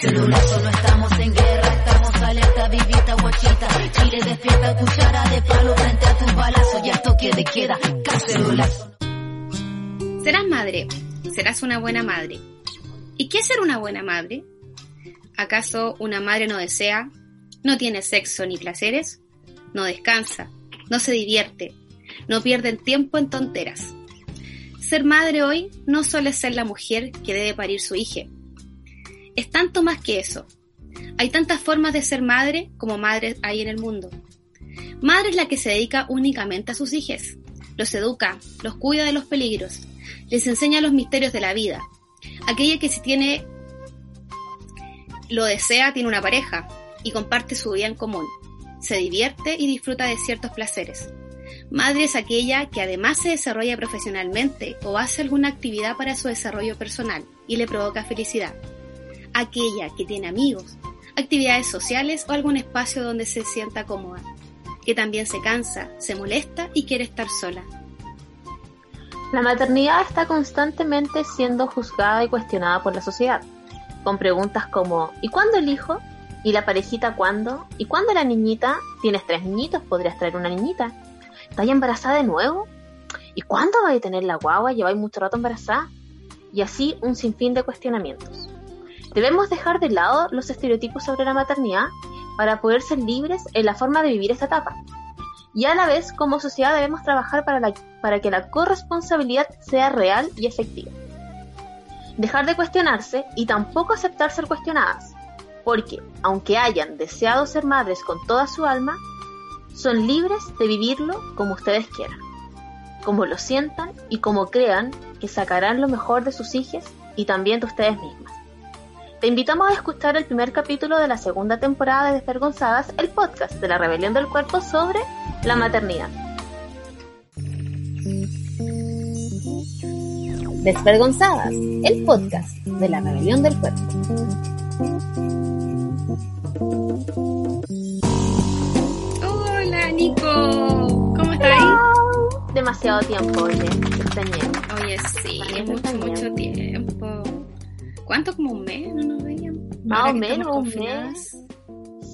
Celulazo, no estamos en guerra, estamos alerta, vivita, guachita. Chile despierta, cuchara de palo frente a tus balazos, ya toque de queda, cacerolazo. Serás madre, serás una buena madre. ¿Y qué es ser una buena madre? ¿Acaso una madre no desea, no tiene sexo ni placeres, no descansa, no se divierte, no pierde el tiempo en tonteras? Ser madre hoy no es ser la mujer que debe parir su hija, es tanto más que eso. Hay tantas formas de ser madre como madres hay en el mundo. Madre es la que se dedica únicamente a sus hijos. Los educa, los cuida de los peligros, les enseña los misterios de la vida. Aquella que si tiene, lo desea, tiene una pareja y comparte su vida en común. Se divierte y disfruta de ciertos placeres. Madre es aquella que además se desarrolla profesionalmente o hace alguna actividad para su desarrollo personal y le provoca felicidad aquella que tiene amigos, actividades sociales o algún espacio donde se sienta cómoda, que también se cansa, se molesta y quiere estar sola. La maternidad está constantemente siendo juzgada y cuestionada por la sociedad, con preguntas como ¿y cuándo el hijo? ¿Y la parejita cuándo? ¿Y cuándo la niñita? ¿Tienes tres niñitos? ¿Podrías traer una niñita? ¿Estás embarazada de nuevo? ¿Y cuándo vais a tener la guagua? ¿Lleváis mucho rato embarazada? Y así un sinfín de cuestionamientos. Debemos dejar de lado los estereotipos sobre la maternidad para poder ser libres en la forma de vivir esta etapa. Y a la vez, como sociedad, debemos trabajar para, para que la corresponsabilidad sea real y efectiva. Dejar de cuestionarse y tampoco aceptar ser cuestionadas, porque, aunque hayan deseado ser madres con toda su alma, son libres de vivirlo como ustedes quieran, como lo sientan y como crean que sacarán lo mejor de sus hijos y también de ustedes mismas. Te invitamos a escuchar el primer capítulo de la segunda temporada de Desvergonzadas, el podcast de la rebelión del cuerpo sobre la maternidad. Desvergonzadas, el podcast de la rebelión del cuerpo. Nico, ¿cómo estás? Demasiado tiempo, oye, Oye, sí, mucho, mucho tiempo. ¿Cuánto? ¿Como un mes? ¿No nos veíamos? Más o menos un mes.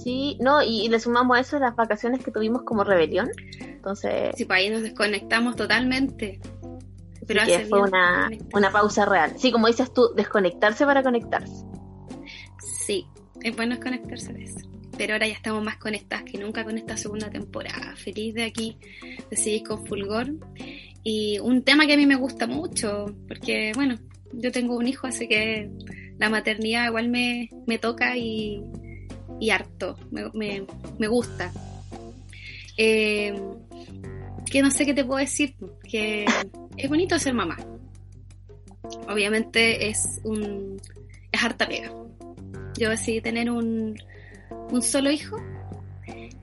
Sí, no, y, le sumamos a eso las vacaciones que tuvimos como rebelión. Entonces. Sí, pues ahí nos desconectamos totalmente. Pero fue una, una pausa real. Sí, como dices tú, desconectarse para conectarse. Sí, es bueno desconectarse de eso. Pero ahora ya estamos más conectadas que nunca con esta segunda temporada. Feliz de aquí, de seguir con Fulgor. Y un tema que a mí me gusta mucho, porque, bueno, yo tengo un hijo, así que la maternidad igual me, toca y, harto, me, gusta. Eh, que no sé qué te puedo decir, que es bonito ser mamá. Obviamente es un es harta pega. Yo decidí tener un, un solo hijo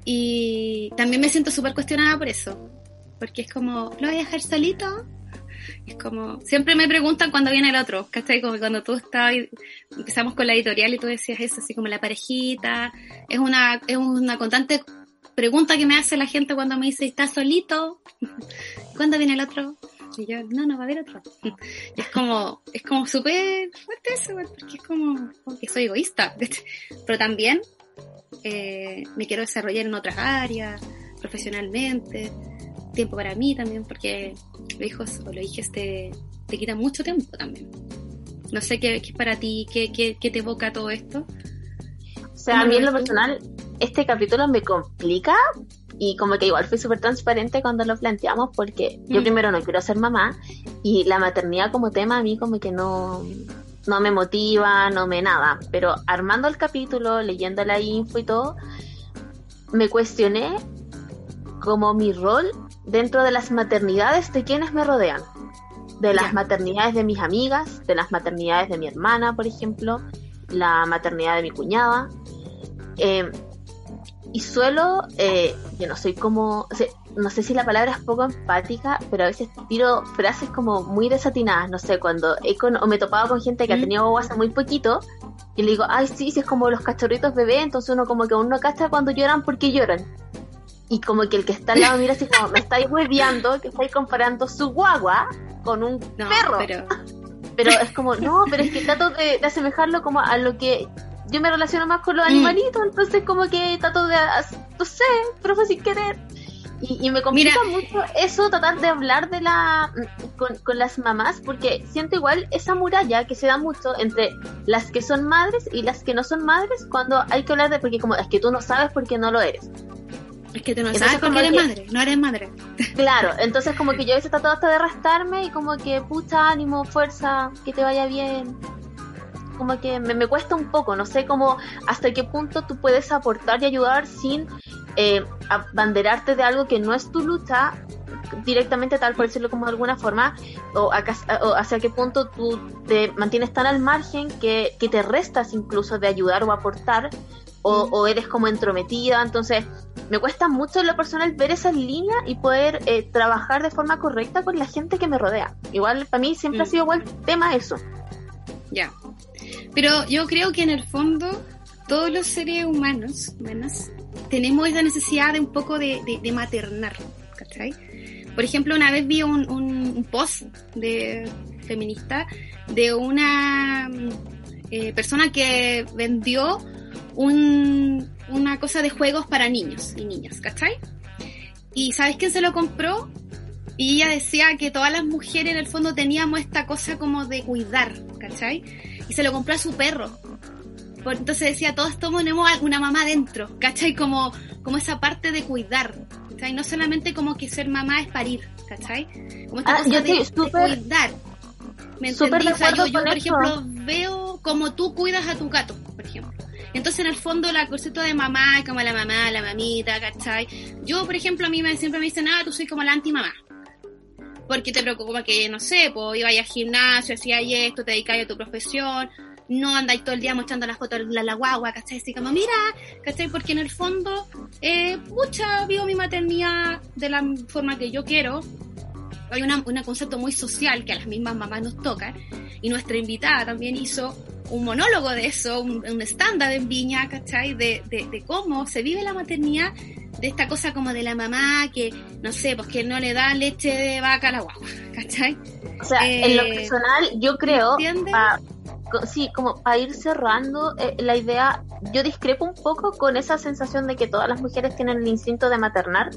y también me siento súper cuestionada por eso. Porque es como, ¿lo voy a dejar solito? Es como, siempre me preguntan cuando viene el otro, ¿cachai? Como cuando tú estabas, empezamos con la editorial y tú decías eso, así como la parejita, es una, es una constante pregunta que me hace la gente cuando me dice, ¿estás solito? ¿Cuándo viene el otro? Y yo, no, no va a haber otro. es como, es como súper fuerte eso, porque es como, que soy egoísta, pero también eh, me quiero desarrollar en otras áreas, profesionalmente, tiempo para mí también, porque los hijos o los hijos te, te quitan mucho tiempo también. No sé qué, es para ti, qué, qué, qué, te evoca todo esto. O sea, a mí en lo personal, este capítulo me complica y como que igual fui súper transparente cuando lo planteamos porque yo mm. primero no quiero ser mamá y la maternidad como tema a mí como que no, no me motiva, no me nada. Pero armando el capítulo, leyendo la info y todo, me cuestioné como mi rol dentro de las maternidades de quienes me rodean. De las maternidades de mis amigas, de las maternidades de mi hermana, por ejemplo, la maternidad de mi cuñada. Eh, y suelo, eh, yo no soy como, no sé si la palabra es poco empática, pero a veces tiro frases como muy desatinadas, no sé, cuando he o me he topado con gente que ha tenido hace muy poquito, y le digo, ay, sí, sí, es como los cachorritos bebés, entonces uno como que aún no cacha cuando lloran porque lloran y como que el que está al lado mira así como, me estáis hueviando, que estáis comparando su guagua con un perro. Pero, pero es como, no, pero es que trato de, de asemejarlo como a lo que yo me relaciono más con los Mm. animalitos, entonces como que trato de, no sé, profe sin querer. Y, y me complica mucho eso, tratar de hablar de la con, con las mamás, porque siento igual esa muralla que se da mucho entre las que son madres y las que no son madres cuando hay que hablar de, porque como es que tú no sabes porque no lo eres. Es que tú no Entonces, sabes por como qué eres que- madre, no eres madre. Claro, entonces como que yo a veces trato hasta de arrastrarme y como que pucha ánimo, fuerza, que te vaya bien. Como que me, me cuesta un poco, no sé cómo hasta qué punto tú puedes aportar y ayudar sin eh, abanderarte de algo que no es tu lucha directamente tal por decirlo como de alguna forma o, acá- o hacia qué punto tú te mantienes tan al margen que, que te restas incluso de ayudar o aportar o, o eres como entrometida entonces me cuesta mucho en lo personal ver esa línea y poder eh, trabajar de forma correcta con la gente que me rodea. Igual para mí siempre Mm. ha sido igual tema eso. Ya. Pero yo creo que en el fondo todos los seres humanos, humanas, tenemos esa necesidad de un poco de, de- de maternar, ¿cachai? Por ejemplo, una vez vi un, un- un post de feminista de una mm, eh, persona que vendió un- una cosa de juegos para niños y niñas, ¿cachai? ¿Y sabes quién se lo compró? Y ella decía que todas las mujeres en el fondo teníamos esta cosa como de cuidar, ¿cachai? Y se lo compró a su perro. Por- entonces decía, todos tenemos una mamá dentro, ¿cachai? Como, como esa parte de cuidar, ¿cachai? No solamente como que ser mamá es parir, ¿cachai? Como esta Ah, cosa yo de, cuidar. ¿Me entendí? O sea, yo, yo, por eso. ejemplo, veo como tú cuidas a tu gato, por ejemplo. Entonces, en el fondo, la concepto de mamá como la mamá, la mamita, ¿cachai? Yo, por ejemplo, a mí me, siempre me dicen, ah, tú soy como la anti-mamá. Porque te preocupa que, no sé, pues ibas al gimnasio, hacías esto, te dedicáis a tu profesión, no andáis todo el día mostrando las fotos de la, la guagua, ¿cachai? Así como, mira, ¿cachai? Porque en el fondo, eh, pucha, vivo mi maternidad de la forma que yo quiero. Hay un concepto muy social que a las mismas mamás nos toca, y nuestra invitada también hizo un monólogo de eso, un, estándar en Viña, ¿cachai? De, de, de cómo se vive la maternidad, de esta cosa como de la mamá que, no sé, pues que no le da leche de vaca a la guagua, ¿cachai? O sea, en lo Eh, personal, yo creo, ¿entiendes? pa- sí, como para ir cerrando eh, la idea, yo discrepo un poco con esa sensación de que todas las mujeres tienen el instinto de maternar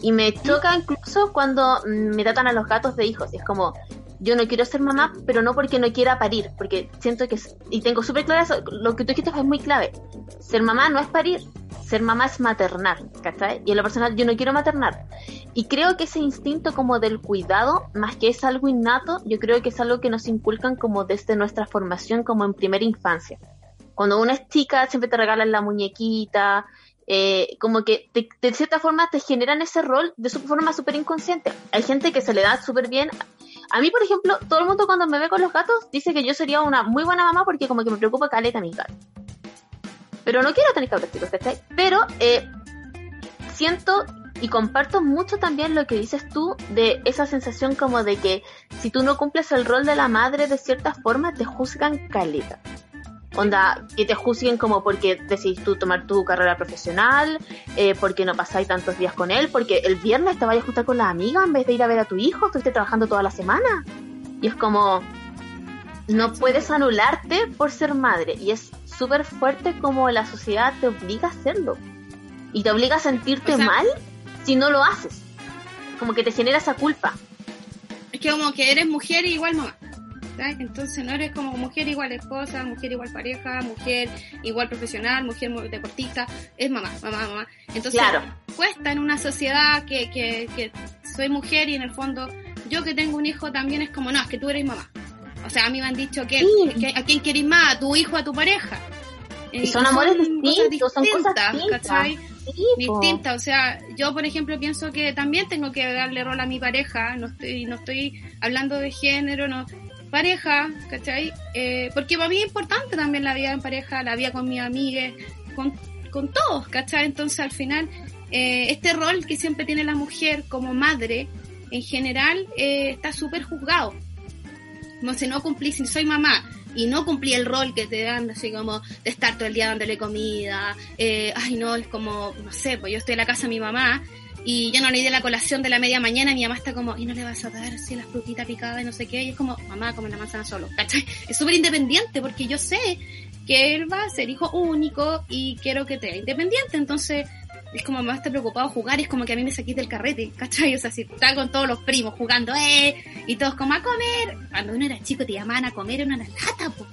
y me choca incluso cuando mm, me tratan a los gatos de hijos. Es como, yo no quiero ser mamá, pero no porque no quiera parir, porque siento que, y tengo súper claro eso, lo que tú dijiste es muy clave. Ser mamá no es parir, ser mamá es maternar, ¿cachai? Y en lo personal yo no quiero maternar. Y creo que ese instinto como del cuidado, más que es algo innato, yo creo que es algo que nos inculcan como desde nuestra formación, como en primera infancia. Cuando una es chica, siempre te regalan la muñequita, eh, como que te- de cierta forma te generan ese rol de su forma súper inconsciente. Hay gente que se le da súper bien. A mí, por ejemplo, todo el mundo cuando me ve con los gatos dice que yo sería una muy buena mamá porque como que me preocupa caleta mi gato. Pero no quiero tener cabros chicos, ¿cachai? Pero eh, siento y comparto mucho también lo que dices tú de esa sensación como de que si tú no cumples el rol de la madre de cierta forma te juzgan caleta. Onda, que te juzguen como porque decidís tú tomar tu carrera profesional, eh, porque no pasáis tantos días con él, porque el viernes te vayas a juntar con la amiga en vez de ir a ver a tu hijo, estuviste trabajando toda la semana. Y es como, no puedes anularte por ser madre. Y es súper fuerte como la sociedad te obliga a hacerlo. Y te obliga a sentirte O sea- mal si no lo haces. Como que te genera esa culpa. Es que como que eres mujer y igual mamá. Entonces no eres como mujer igual esposa, mujer igual pareja, mujer igual profesional, mujer mu- deportista, es mamá, mamá, mamá. Entonces Claro. cuesta en una sociedad que, que, que soy mujer y en el fondo yo que tengo un hijo también es como, no, es que tú eres mamá. O sea, a mí me han dicho que, Sí. que- a quién querés más, a tu hijo a tu pareja. Y son amores distintos, son cosas distintas, distintas. o sea, yo por ejemplo pienso que también tengo que darle rol a mi pareja, no estoy, no estoy hablando de género, no, pareja, ¿cachai? Eh, porque para mí es importante también la vida en pareja, la vida con mis amigas, con, con todos, ¿cachai? Entonces al final, eh, este rol que siempre tiene la mujer como madre, en general, eh, está súper juzgado. No sé, no cumplí, si soy mamá y no cumplí el rol que te dan, así como de estar todo el día dándole comida, eh, ay no, es como, no sé, pues yo estoy en la casa de mi mamá y ya no le di la colación de la media mañana, mi mamá está como, y no le vas a dar así las frutitas picadas y no sé qué, y es como, mamá, come la manzana solo, ¿cachai? Es súper independiente porque yo sé que él va a ser hijo único y quiero que te independiente, entonces es como mamá está preocupado jugar, es como que a mí me saqué del carrete, ¿cachai? O sea, si está con todos los primos jugando, ¡eh! Y todos como a comer. Cuando uno era chico te llamaban a comer en una lata, po.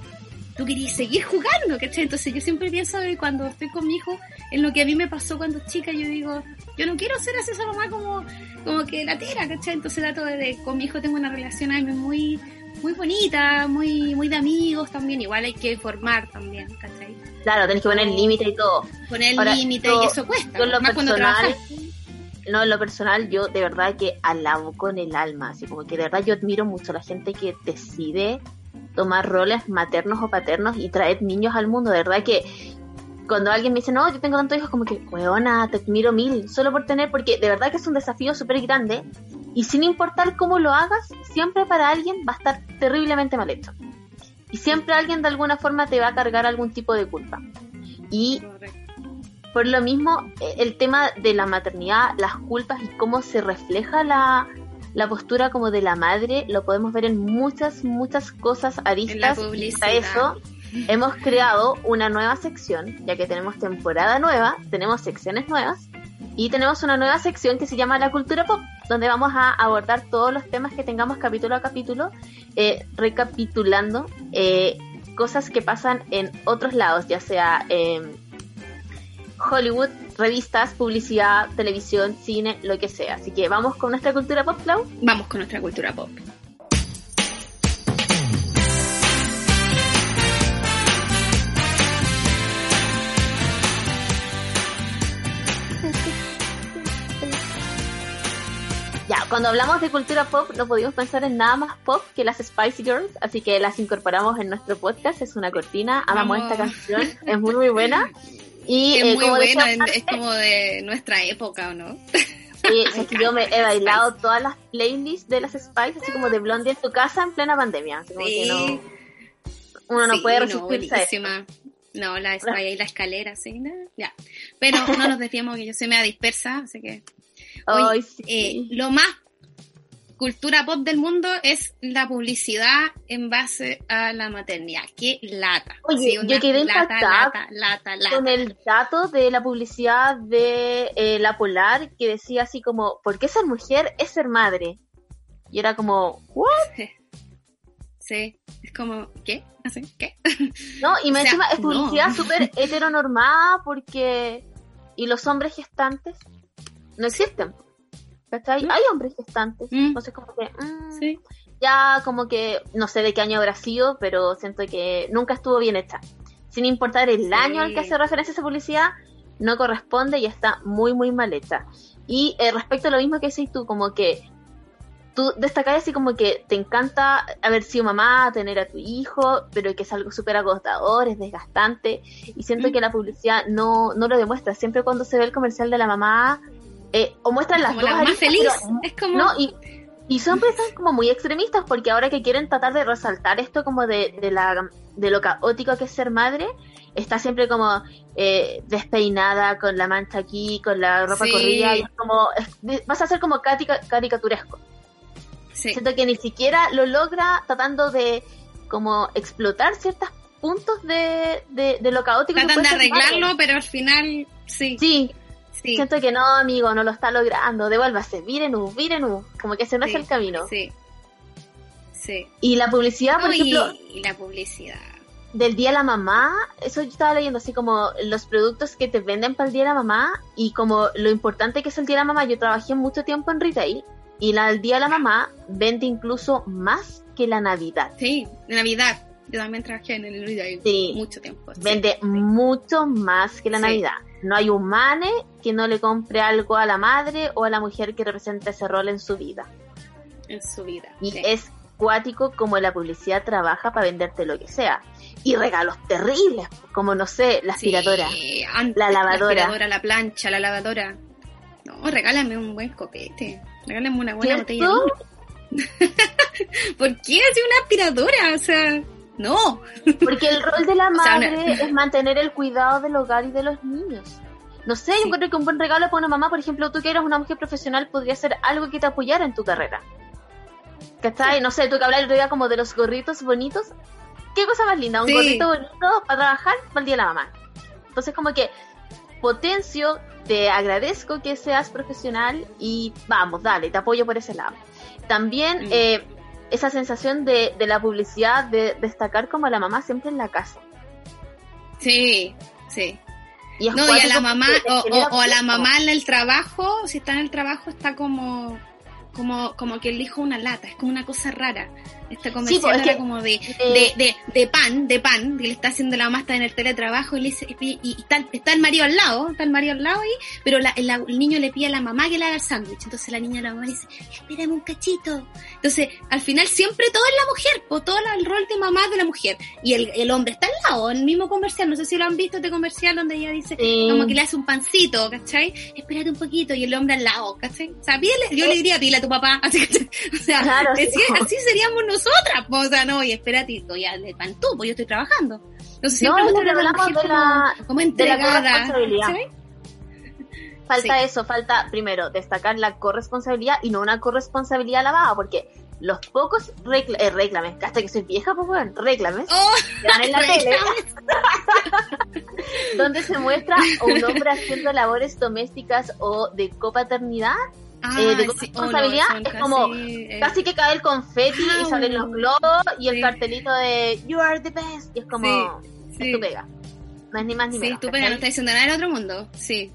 Tú querías seguir jugando, ¿cachai? Entonces yo siempre pienso que cuando estoy con mi hijo, en lo que a mí me pasó cuando chica, yo digo, yo no quiero ser así esa mamá como, como que la tira, ¿cachai? Entonces trato de, de- con mi hijo tengo una relación ahí muy, muy bonita, muy, muy de amigos también, igual hay que formar también, ¿cachai? Claro, tenés que poner límite y todo. Poner límite y eso cuesta, yo lo más personal-. No, en lo personal, yo de verdad que alabo con el alma. Así como que de verdad yo admiro mucho a la gente que decide tomar roles maternos o paternos y traer niños al mundo. De verdad que cuando alguien me dice, no, yo tengo tantos hijos, como que, weona, te admiro mil. Solo por tener, porque de verdad que es un desafío súper grande. Y sin importar cómo lo hagas, siempre para alguien va a estar terriblemente mal hecho. Y siempre alguien de alguna forma te va a cargar algún tipo de culpa. Y por lo mismo, eh, el tema de la maternidad, las culpas y cómo se refleja la, la postura como de la madre, lo podemos ver en muchas, muchas cosas aristas. Y para publicidad. eso hemos creado una nueva sección, ya que tenemos temporada nueva, tenemos secciones nuevas y tenemos una nueva sección que se llama La Cultura Pop, donde vamos a abordar todos los temas que tengamos capítulo a capítulo, eh, recapitulando eh, cosas que pasan en otros lados, ya sea en Hollywood, revistas, publicidad, televisión, cine, lo que sea. Así que vamos con nuestra cultura pop, Clau. Vamos con nuestra cultura pop. Ya, cuando hablamos de cultura pop, no podíamos pensar en nada más pop que las Spice Girls, así que las incorporamos en nuestro podcast. Es una cortina, amamos Vamos. esta canción, es muy, muy buena. Y es eh, muy decía es, como de nuestra época, ¿o no? Sí, es que yo me he bailado todas las playlists de las Spice, así como de Blondie en tu casa en plena pandemia. Así como que Sí. no, uno no Sí, puede resistirse a eso. buenísima. No, la está ahí la escalera, sí, no, ya. Pero no nos desviamos que yo soy media dispersa, así que. Oye, Ay, sí. eh, lo más cultura pop del mundo es la publicidad en base a la maternidad. Qué lata. Oye, Sí, yo quedé lata, lata, lata, lata. con el dato de la publicidad de eh, La Polar que decía así como, ¿por qué ser mujer es ser madre? Y era como, ¿what? Sí, es como, ¿qué? Así, ¿Qué? No, y me O sea, encima es no. publicidad súper heteronormada porque... ¿Y los hombres gestantes? No existen. ¿Cachai? Mm. Hay hombres gestantes. Mm. Entonces como que... mm, Sí. ya como que no sé de qué año habrá sido, pero siento que nunca estuvo bien hecha. Sin importar el Sí. año al que hace referencia esa publicidad, no corresponde y está muy, muy mal hecha. Y eh, respecto a lo mismo que decís tú, como que tú destacás así como que te encanta haber sido mamá, tener a tu hijo, pero que es algo súper agotador, es desgastante, y siento Mm. que la publicidad no, no lo demuestra. Siempre cuando se ve el comercial de la mamá, eh, o muestran las Como dos la aristas, feliz. pero Es como. no, y, y son personas como muy extremistas porque ahora que quieren tratar de resaltar esto como de, de, la, de lo caótico que es ser madre, está siempre como eh, despeinada, con la mancha aquí, con la ropa Sí. corrida, y es como, es- vas a ser como carica- caricaturesco. sí. Siento que ni siquiera lo logra tratando de como explotar ciertos puntos de, de, de lo caótico. que Tratan de puede ser madre. arreglarlo, pero al final, sí. Sí, Sí. siento que no, amigo, no lo está logrando, devuélvase, Virenu, Virenu, como que se no es Sí, el camino. Sí. Sí. Y la publicidad, por ejemplo, y la publicidad. del Día de la Mamá, eso yo estaba leyendo así como los productos que te venden para el Día de la Mamá y como lo importante que es el Día de la Mamá. Yo trabajé mucho tiempo en retail y la del Día de la Mamá vende incluso más que la Navidad. Sí, Navidad. Yo también trabajé en el retail Sí. mucho tiempo. sí. Vende mucho más que la Sí. Navidad. No hay un mane que no le compre algo a la madre o a la mujer que representa ese rol en su vida. en su vida. Y sí. es cuático como la publicidad trabaja para venderte lo que sea. Y regalos terribles, como no sé, la aspiradora. Sí, antes, la lavadora. La aspiradora, la plancha, la lavadora. No, regálame un buen copete. Regálame una buena botella de ¿Cierto? vino. ¿Por qué así una aspiradora? O sea, no. Porque el rol de la O sea, madre una- es mantener el cuidado del hogar y de los niños. No sé, yo creo que un buen regalo para una mamá, por ejemplo, tú que eres una mujer profesional, podría ser algo que te apoyara en tu carrera. ¿Cachai? No sé, tú que hablas el otro día como de los gorritos bonitos. ¿Qué cosa más linda? Un gorrito bonito para trabajar para el día de la mamá. Entonces, como que potencio, te agradezco que seas profesional y vamos, dale, te apoyo por ese lado. También mm. eh, esa sensación de, de la publicidad, de destacar como a la mamá siempre en la casa. Sí, sí. Y no, y a la mamá, o, a la mamá en el trabajo, si está en el trabajo, está como, como, como que elijo una lata, es como una cosa rara. Esta comercial era como de, de, de, de, pan, de pan, que le está haciendo la mamá, está en el teletrabajo y le dice, y, está, está, el marido al lado, está el marido al lado ahí, pero la, el, niño le pide a la mamá que le haga el sándwich. Entonces la niña a la mamá dice, espérame un cachito. Entonces, al final siempre todo es la mujer, por todo el rol de mamá de la mujer. Y el, el hombre está al lado, en el mismo comercial, no sé si lo han visto este comercial donde ella dice, como que le hace un pancito, ¿cachai? Espérate un poquito, y el hombre al lado, ¿cachai? O sea, yo le diría, pila a tu papá, así, o sea, así seríamos nosotros nosotras, o sea, no, y espérate, ya le pan tú, pues yo estoy trabajando. Entonces siempre no, de la, como, como entregada. Falta eso, falta primero destacar la corresponsabilidad y no una corresponsabilidad lavada, porque los pocos eh, reclames, hasta que soy vieja, pues bueno, reclames, oh, en la tele, donde se muestra un hombre haciendo labores domésticas o de copaternidad Ah, eh, de responsabilidad es como eh, casi que cae el confeti y salen los globos y el cartelito de You are the best y es como es tu pega. No es ni más ni menos sí, tu pega no está diciendo nada en otro mundo sí.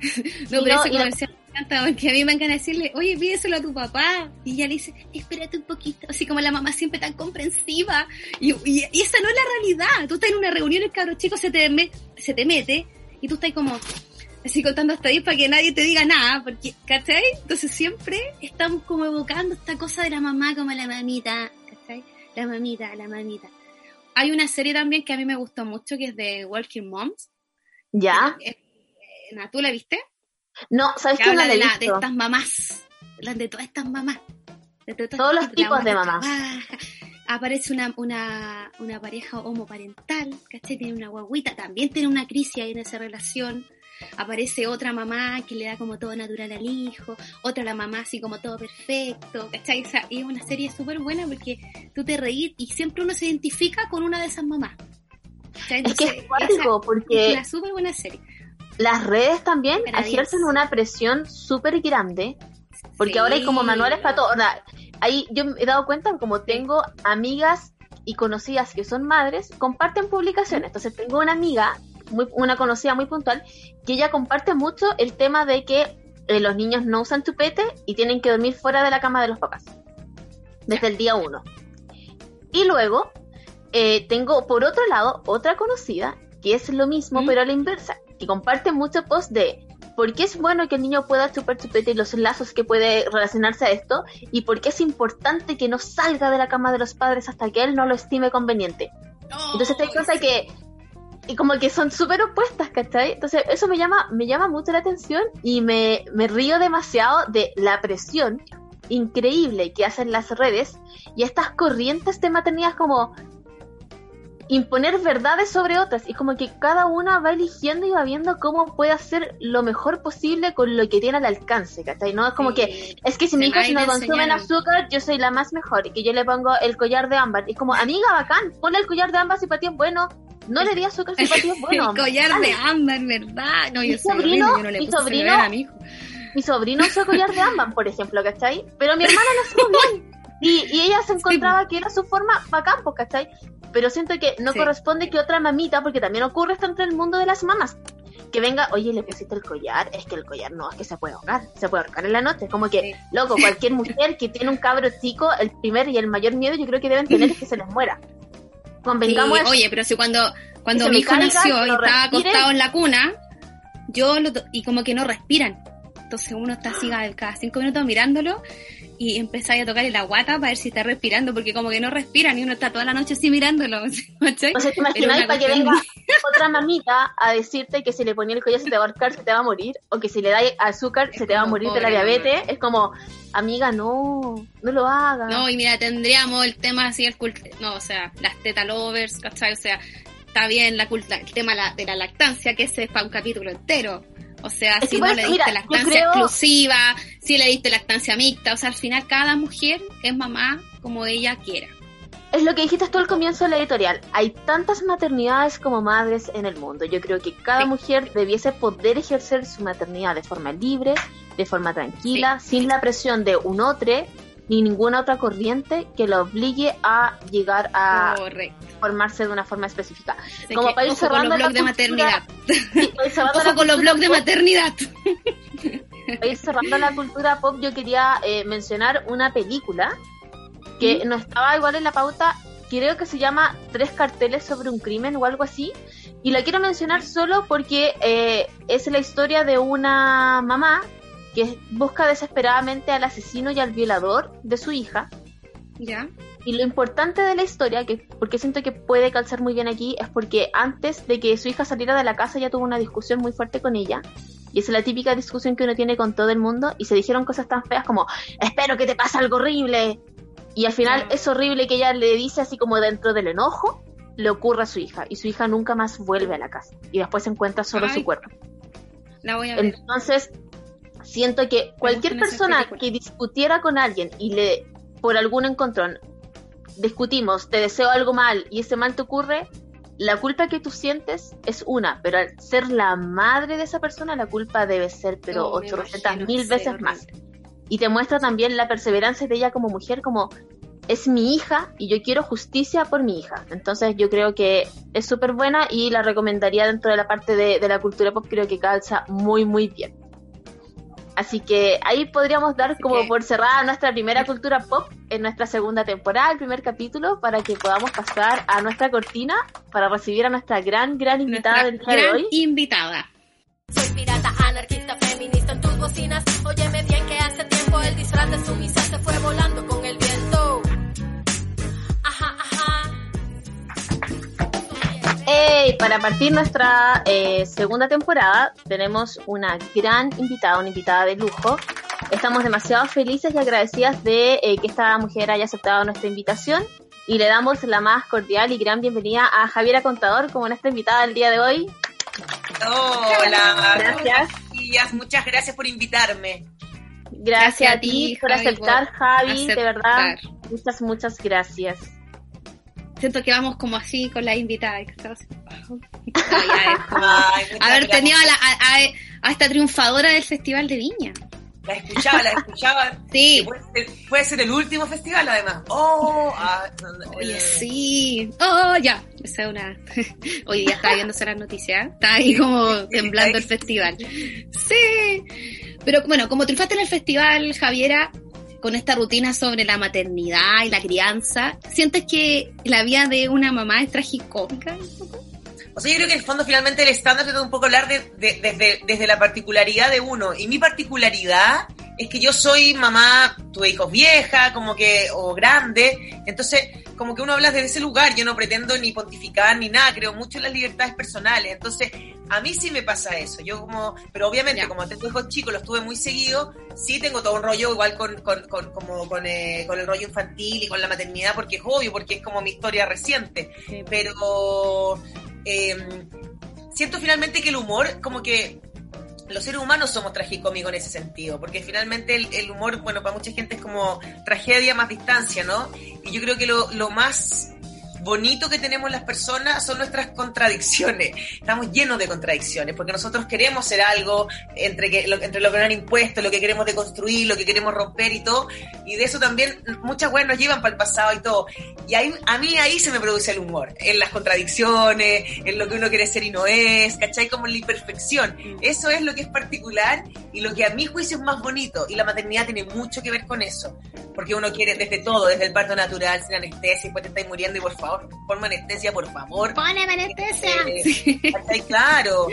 No, pero ese comercial me encanta porque a mí me encanta decirle oye pídeselo a tu papá y ella le dice espérate un poquito así como la mamá siempre tan comprensiva. Y, y, esa no es la realidad. Tú estás en una reunión el cabro chico se te, se te mete y tú estás como así contando hasta ahí para que nadie te diga nada, porque, ¿cachai? Entonces siempre estamos como evocando esta cosa de la mamá como la mamita, ¿cachai? La mamita, la mamita. Hay una serie también que a mí me gustó mucho que es de Walking Moms. ¿Ya? ¿Tú la viste? No, ¿sabes que, no de, de estas mamás, de todas estas mamás. De todos, los tipos de mamás. aparece una, una, una pareja homoparental, ¿cachai? Tiene una guaguita, también tiene una crisis ahí en esa relación aparece otra mamá que le da como todo natural al hijo, otra la mamá así como todo perfecto, ¿cachai? y es una serie súper buena porque tú te reís y siempre uno se identifica con una de esas mamás. es que es cuático porque... Es una súper buena serie. Las redes también ejercen una presión súper grande porque ahora hay como manuales para todo. ahí yo me he dado cuenta como tengo amigas y conocidas que son madres, comparten publicaciones. Entonces tengo una amiga una conocida muy puntual, que ella comparte mucho el tema de que eh, los niños no usan chupete y tienen que dormir fuera de la cama de los papás. Desde el día uno. Y luego, eh, tengo por otro lado otra conocida que es lo mismo, pero a la inversa, que comparte mucho post de por qué es bueno que el niño pueda chupar chupete y los lazos que puede relacionarse a esto, y por qué es importante que no salga de la cama de los padres hasta que él no lo estime conveniente. Entonces te cuenta que y como que son súper opuestas, ¿cachai? Entonces eso me llama, me llama mucho la atención y me, me río demasiado de la presión increíble que hacen las redes y estas corrientes de maternidad como imponer verdades sobre otras y como que cada una va eligiendo y va viendo cómo puede hacer lo mejor posible con lo que tiene al alcance, ¿cachai? No es como que, es que si mi hija no consumen azúcar, yo soy la más mejor y que yo le pongo el collar de ámbar. Y como, amiga, bacán, ponle el collar de ámbar si para ti es bueno, no le di azúcar si para ti es bueno. el collar de ámbar, ¿verdad? No, mi sobrino, mi sobrino, mi sobrino usó collar de ámbar, por ejemplo, ¿cachai? Pero mi hermana lo supo bien. Y, y ella se encontraba que era su forma bacán, pues, ¿cachai? pero siento que no corresponde que otra mamita, porque también ocurre esto entre el mundo de las mamás, que venga, oye, le pusiste el collar, es que el collar no, es que se puede ahorcar, se puede ahorcar en la noche, como que, loco, cualquier mujer que tiene un cabro chico, el primer y el mayor miedo yo creo que deben tener es que se les muera. Convengamos oye, pero si cuando, cuando mi hijo nació y estaba acostado en la cuna, yo lo y como que no respiran. Entonces uno está así cada cinco minutos mirándolo y empezáis a tocar la guata para ver si está respirando, porque como que no respira, ni uno está toda la noche así mirándolo. O sea, ¿te imaginas para que venga otra mamita a decirte que si le ponía el collar se te va a ahorcar, se te va a morir? O que si le da azúcar se te va a morir de la diabetes. Es como, amiga, no, no lo hagas. No, y mira, tendríamos el tema así, el no, o sea, las teta lovers, ¿cachai? O sea, está bien la culta, el tema de la lactancia, que ese es para un capítulo entero O sea, Es si no le diste mira, lactancia creo- exclusiva, si le diste lactancia mixta, o sea, al final cada mujer es mamá como ella quiera. Es lo que dijiste tú al comienzo de la editorial. Hay tantas maternidades como madres en el mundo. Yo creo que cada Sí. mujer debiese poder ejercer su maternidad de forma libre, de forma tranquila, sin la presión de un otro ni ninguna otra corriente que la obligue a llegar a Correcto. formarse de una forma específica. Así Como para ir cerrando los blogs de maternidad. Con los blogs de maternidad. para ir cerrando la cultura pop, yo quería eh, mencionar una película que no estaba igual en la pauta, creo que se llama Tres carteles sobre un crimen o algo así, y la quiero mencionar solo porque eh, es la historia de una mamá que busca desesperadamente al asesino y al violador de su hija, Ya. y lo importante de la historia, que porque siento que puede calzar muy bien aquí, es porque antes de que su hija saliera de la casa ya tuvo una discusión muy fuerte con ella. Y esa es la típica discusión que uno tiene con todo el mundo. Y se dijeron cosas tan feas como, espero que te pase algo horrible. Y al final es horrible que ella le dice así como dentro del enojo, le ocurre a su hija. Y su hija nunca más vuelve a la casa. Y después se encuentra solo Ay. su cuerpo. La voy a ver. Entonces, siento que cualquier persona que discutiera con alguien y le, por algún encontrón, discutimos, te deseo algo mal y ese mal te ocurre, la culpa que tú sientes es una, pero al ser la madre de esa persona, la culpa debe ser, pero Oh, me 800 imagino, mil veces más. Y te muestra también la perseverancia de ella como mujer, como es mi hija y yo quiero justicia por mi hija. Entonces yo creo que es súper buena y la recomendaría dentro de la parte de, de la cultura pop, creo que calza muy, muy bien. Así que ahí podríamos dar Así como que- por cerrada nuestra primera cultura pop en nuestra segunda temporada, el primer capítulo, para que podamos pasar a nuestra cortina para recibir a nuestra gran, gran invitada Nuestra del día de gran hoy. invitada. Soy pirata, anarquista, feminista en tus bocinas. Óyeme bien que hace tiempo el disfraz de sumisa se fue volando con el viento. Hey, para partir nuestra eh, segunda temporada tenemos una gran invitada, una invitada de lujo. Estamos demasiado felices y agradecidas de eh, que esta mujer haya aceptado nuestra invitación y le damos la más cordial y gran bienvenida a Javiera Contador como nuestra invitada del día de hoy. Hola, Gracias. chiquillas, muchas gracias por invitarme. Gracias a ti por Javi, aceptar, Javi, de verdad. Muchas, muchas gracias. Siento que vamos como así con la invitada. que estamos- No, ya es como Ay, haber tenido a, la- a- a- a esta triunfadora del Festival de Viña. La escuchaba, la escuchaba. Sí. Puede ser, puede ser el último festival, además. Oh, ah, Oye, eh, sí. Oh, ya. Esa es una. Hoy día estaba viéndose las noticias. ¿eh? Está ahí como temblando el festival. Sí. Pero bueno, como triunfaste en el festival, Javiera, con esta rutina sobre la maternidad y la crianza, ¿sientes que la vida de una mamá es tragicómica? O sea, yo creo que en el fondo finalmente el estándar trata un poco hablar de, de- desde, desde la particularidad de uno. Y mi particularidad es que yo soy mamá, tuve hijos vieja, como que, o grande. Entonces, como que uno habla desde ese lugar. Yo no pretendo ni pontificar ni nada, creo mucho en las libertades personales. Entonces, a mí sí me pasa eso. Yo como, pero obviamente, Ya. como tengo hijos chicos, los tuve muy seguido, sí tengo todo un rollo igual con, con, con, como con, eh, con el rollo infantil y con la maternidad, porque es obvio, porque es como mi historia reciente pero eh, siento finalmente que el humor, como que los seres humanos somos tragicómicos en ese sentido, porque finalmente el, el humor, bueno, para mucha gente es como tragedia más distancia, ¿no? Y yo creo que lo, lo más bonito que tenemos las personas son nuestras contradicciones. Estamos llenos de contradicciones, porque nosotros queremos ser algo entre, que, lo, entre lo que nos han impuesto, lo que queremos deconstruir, lo que queremos romper y todo, y de eso también muchas weas nos llevan para el pasado y todo. Y ahí, a mí ahí se me produce el humor, en las contradicciones, en lo que uno quiere ser y no es, ¿cachai? Como en la imperfección. Eso es lo que es particular y lo que a mi juicio es más bonito. Y la maternidad tiene mucho que ver con eso. Porque uno quiere desde todo, desde el parto natural, sin anestesia, y después te estáis muriendo y por favor, ponme anestesia, por favor. Poneme anestesia. Eh. Claro.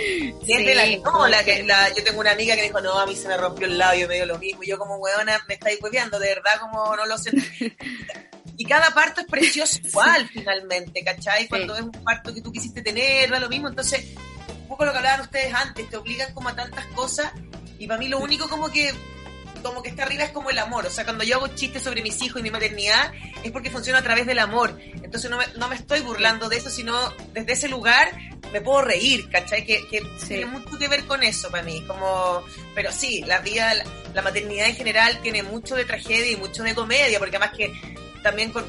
Sí, la, no, la, que- la- yo tengo una amiga que dijo, no, a mí se me rompió el labio, me dio lo mismo. Y yo como, weona, me estáis hueveando, de verdad, como no lo sé. Y cada parto es precioso igual, finalmente, ¿cachai? Cuando es un parto que tú quisiste tener, da lo mismo. Entonces, un poco lo que hablaban ustedes antes, te obligan como a tantas cosas. Y para mí lo único como que como que está arriba es como el amor. O sea, cuando yo hago chistes sobre mis hijos y mi maternidad, es porque funciona a través del amor. Entonces no me, no me estoy burlando de eso, sino desde ese lugar me puedo reír, ¿cachai? Que, que Sí. tiene mucho que ver con eso para mí, como, pero sí, la vida, la, la maternidad en general tiene mucho de tragedia y mucho de comedia, porque además que también con,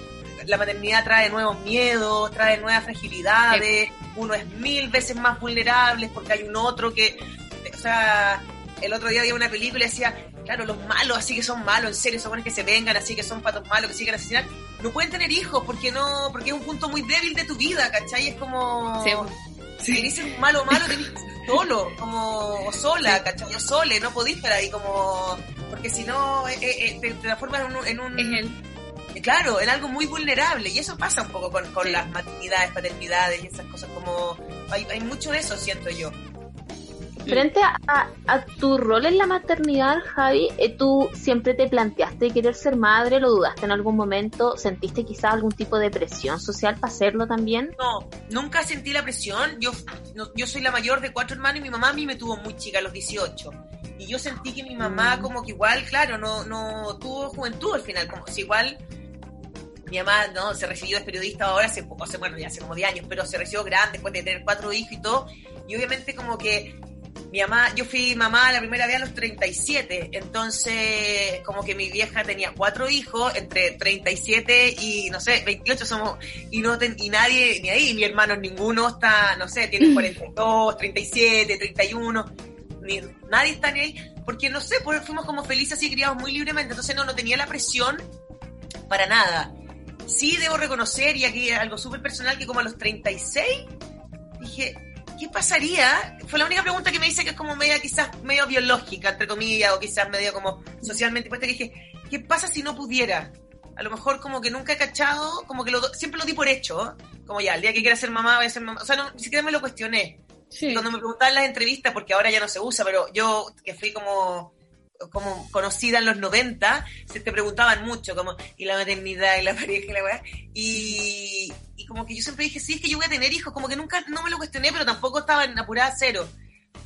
la maternidad trae nuevos miedos, trae nuevas fragilidades, uno es mil veces más vulnerable porque hay un otro que, o sea, el otro día había una película y decía, claro, los malos, así que son malos, en serio, son buenos que se vengan, así que son patos malos, que siguen asesinar, no pueden tener hijos porque no, porque es un punto muy débil de tu vida, ¿cachai? Es como... Sí. Si querés ser malo malo, tenés solo, como o sola, ¿cachai? O sole, no podís estar ahí como... Porque si no, eh, eh, te, te transformas en un... En un eh, Claro, en algo muy vulnerable. Y eso pasa un poco con, con Sí. las maternidades, paternidades y esas cosas como... Hay, hay mucho de eso, siento yo. Frente a, a- a tu rol en la maternidad, Javi, eh, ¿tú siempre te planteaste querer ser madre? ¿Lo dudaste en algún momento? ¿Sentiste quizás algún tipo de presión social para hacerlo también? No, nunca sentí la presión. Yo, no- yo soy la mayor de cuatro hermanos y mi mamá a mí me tuvo muy chica, a los 18. Y yo sentí que mi mamá Mm. como que igual, claro, no, no tuvo juventud al final, como si igual mi mamá no se recibió de periodista ahora hace poco, hace, bueno, ya hace como 10 años, pero se recibió grande después de tener cuatro hijos y todo. Y obviamente como que mi mamá, yo fui mamá la primera vez a los 37, entonces como que mi vieja tenía cuatro hijos, entre 37 y no sé, 28 somos, y no ten- y nadie, ni ahí, mi hermano ninguno está, no sé, tiene 42, 37, 31, ni, nadie está ni ahí, porque no sé, pues fuimos como felices y criados muy libremente, entonces no, no tenía la presión para nada. Sí debo reconocer, y aquí algo súper personal, que como a los 36 dije, ¿qué pasaría? Fue la única pregunta que me hice que es como media, quizás medio biológica, entre comillas, o quizás medio como socialmente puesta, que dije, ¿qué pasa si no pudiera? A lo mejor como que nunca he cachado, como que lo, siempre lo di por hecho, como ya, el día que quiera ser mamá voy a ser mamá, o sea, no, ni siquiera me lo cuestioné. Y cuando me preguntaban en las entrevistas, porque ahora ya no se usa, pero yo que fui como como conocida en los 90, se te preguntaban mucho, como, y la maternidad, y la pareja, y la weá. Y, y como que yo siempre dije, sí, es que yo voy a tener hijos, como que nunca, no me lo cuestioné, pero tampoco estaba en apurada cero.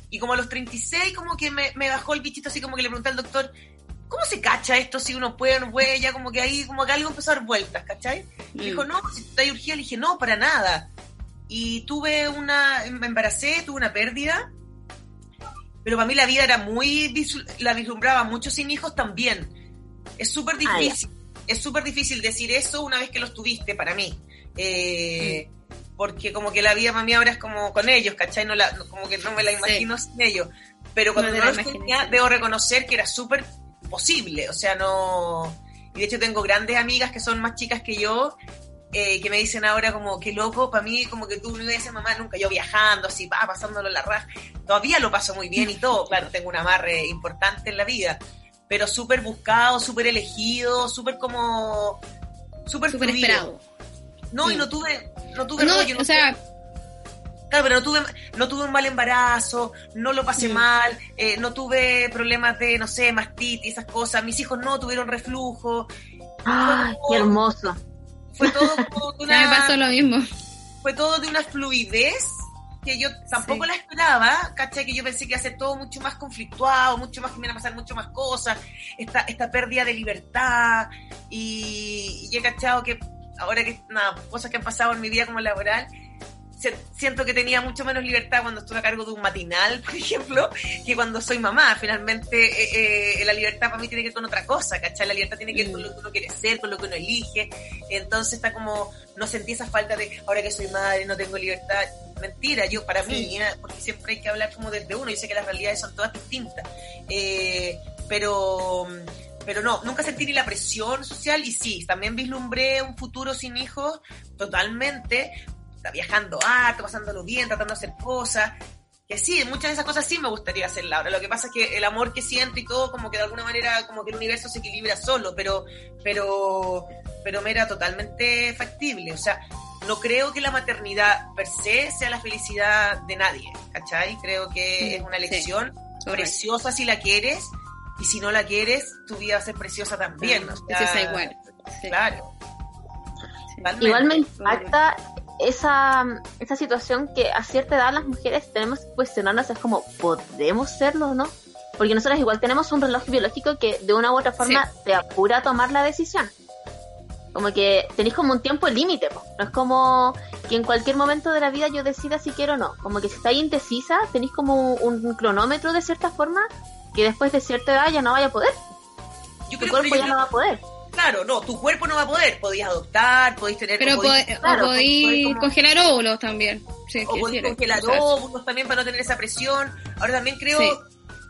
Y como a los 36, como que me, me bajó el bichito, así como que le pregunté al doctor, ¿cómo se cacha esto si uno puede o no puede? Ya como que ahí, como que algo empezó a dar vueltas, ¿cachai? Mm. Me dijo, no, si está urgida, le dije, no, para nada. Y tuve una, me embaracé, tuve una pérdida, pero para mí la vida era muy, la vislumbraba mucho sin hijos también. Es súper Ah, difícil, es súper difícil decir eso una vez que los tuviste, para mí. Eh, Porque como que la vida para mí ahora es como con ellos, ¿cachai? No la, como que no me la imagino sin ellos. Pero cuando No no, los tenía, debo reconocer que era súper posible. O sea, no... Y de hecho tengo grandes amigas que son más chicas que yo, eh, que me dicen ahora como, qué loco, para mí como que tú no ibas a ser mamá nunca, yo viajando así, pa, pasándolo la raja, todavía lo paso muy bien y todo, claro, tengo un amarre importante en la vida, pero súper buscado, súper elegido, súper como, súper esperado. No, y no tuve, no tuve No, rollo, no o sea, Claro, pero no tuve, no tuve un mal embarazo, no lo pasé Mm. mal, eh, no tuve problemas de, no sé, mastitis, esas cosas. Mis hijos no tuvieron reflujo. ¡Ay, qué hermoso! Fue todo como de ya me una, pasó lo mismo. fue todo de una fluidez que yo tampoco Sí. la esperaba, ¿cachai? Que yo pensé que iba a ser todo mucho más conflictuado, mucho más que me iban a pasar mucho más cosas, esta, esta pérdida de libertad y, y he cachado que ahora que, nada, cosas que han pasado en mi vida como laboral, siento que tenía mucho menos libertad cuando estuve a cargo de un matinal, por ejemplo, que cuando soy mamá. Finalmente, eh, eh, la libertad para mí tiene que ver con otra cosa, ¿cachai? La libertad tiene que ver con lo que uno quiere ser, con lo que uno elige. Entonces está como, no sentí esa falta de, ahora que soy madre, no tengo libertad. Mentira, yo para mí, ¿eh? porque siempre hay que hablar como desde uno, y sé que las realidades son todas distintas. Eh, pero pero no, nunca sentí ni la presión social y sí, también vislumbré un futuro sin hijos totalmente, está viajando harto, pasándolo bien, tratando de hacer cosas, que sí, muchas de esas cosas sí me gustaría hacerla ahora, lo que pasa es que el amor que siento y todo, como que de alguna manera, como que el universo se equilibra solo, pero, pero, pero me era totalmente factible, o sea, no creo que la maternidad per se sea la felicidad de nadie, ¿cachai? Creo que es una Sí. elección preciosa si la quieres, y si no la quieres, tu vida va a ser preciosa también. o sea, Preciosa igual. Sí. Claro. Sí. Igual me impacta esa, esa situación que a cierta edad las mujeres tenemos que cuestionarnos, es como, ¿podemos serlo o no? Porque nosotros igual tenemos un reloj biológico que de una u otra forma te apura a tomar la decisión. Como que tenéis como un tiempo límite, no es como que en cualquier momento de la vida yo decida si quiero o no. Como que si estáis indecisa, tenéis como un, un cronómetro de cierta forma que después de cierta edad ya no vaya a poder. Yo Tu creo cuerpo ya no va a poder. Claro, no, tu cuerpo no va a poder. Podías adoptar, podéis tener. Pero podéis- po- claro, o podéis podéis como- congelar óvulos también. Sí, o podéis congelar óvulos también para no tener esa presión. Ahora también creo, Sí.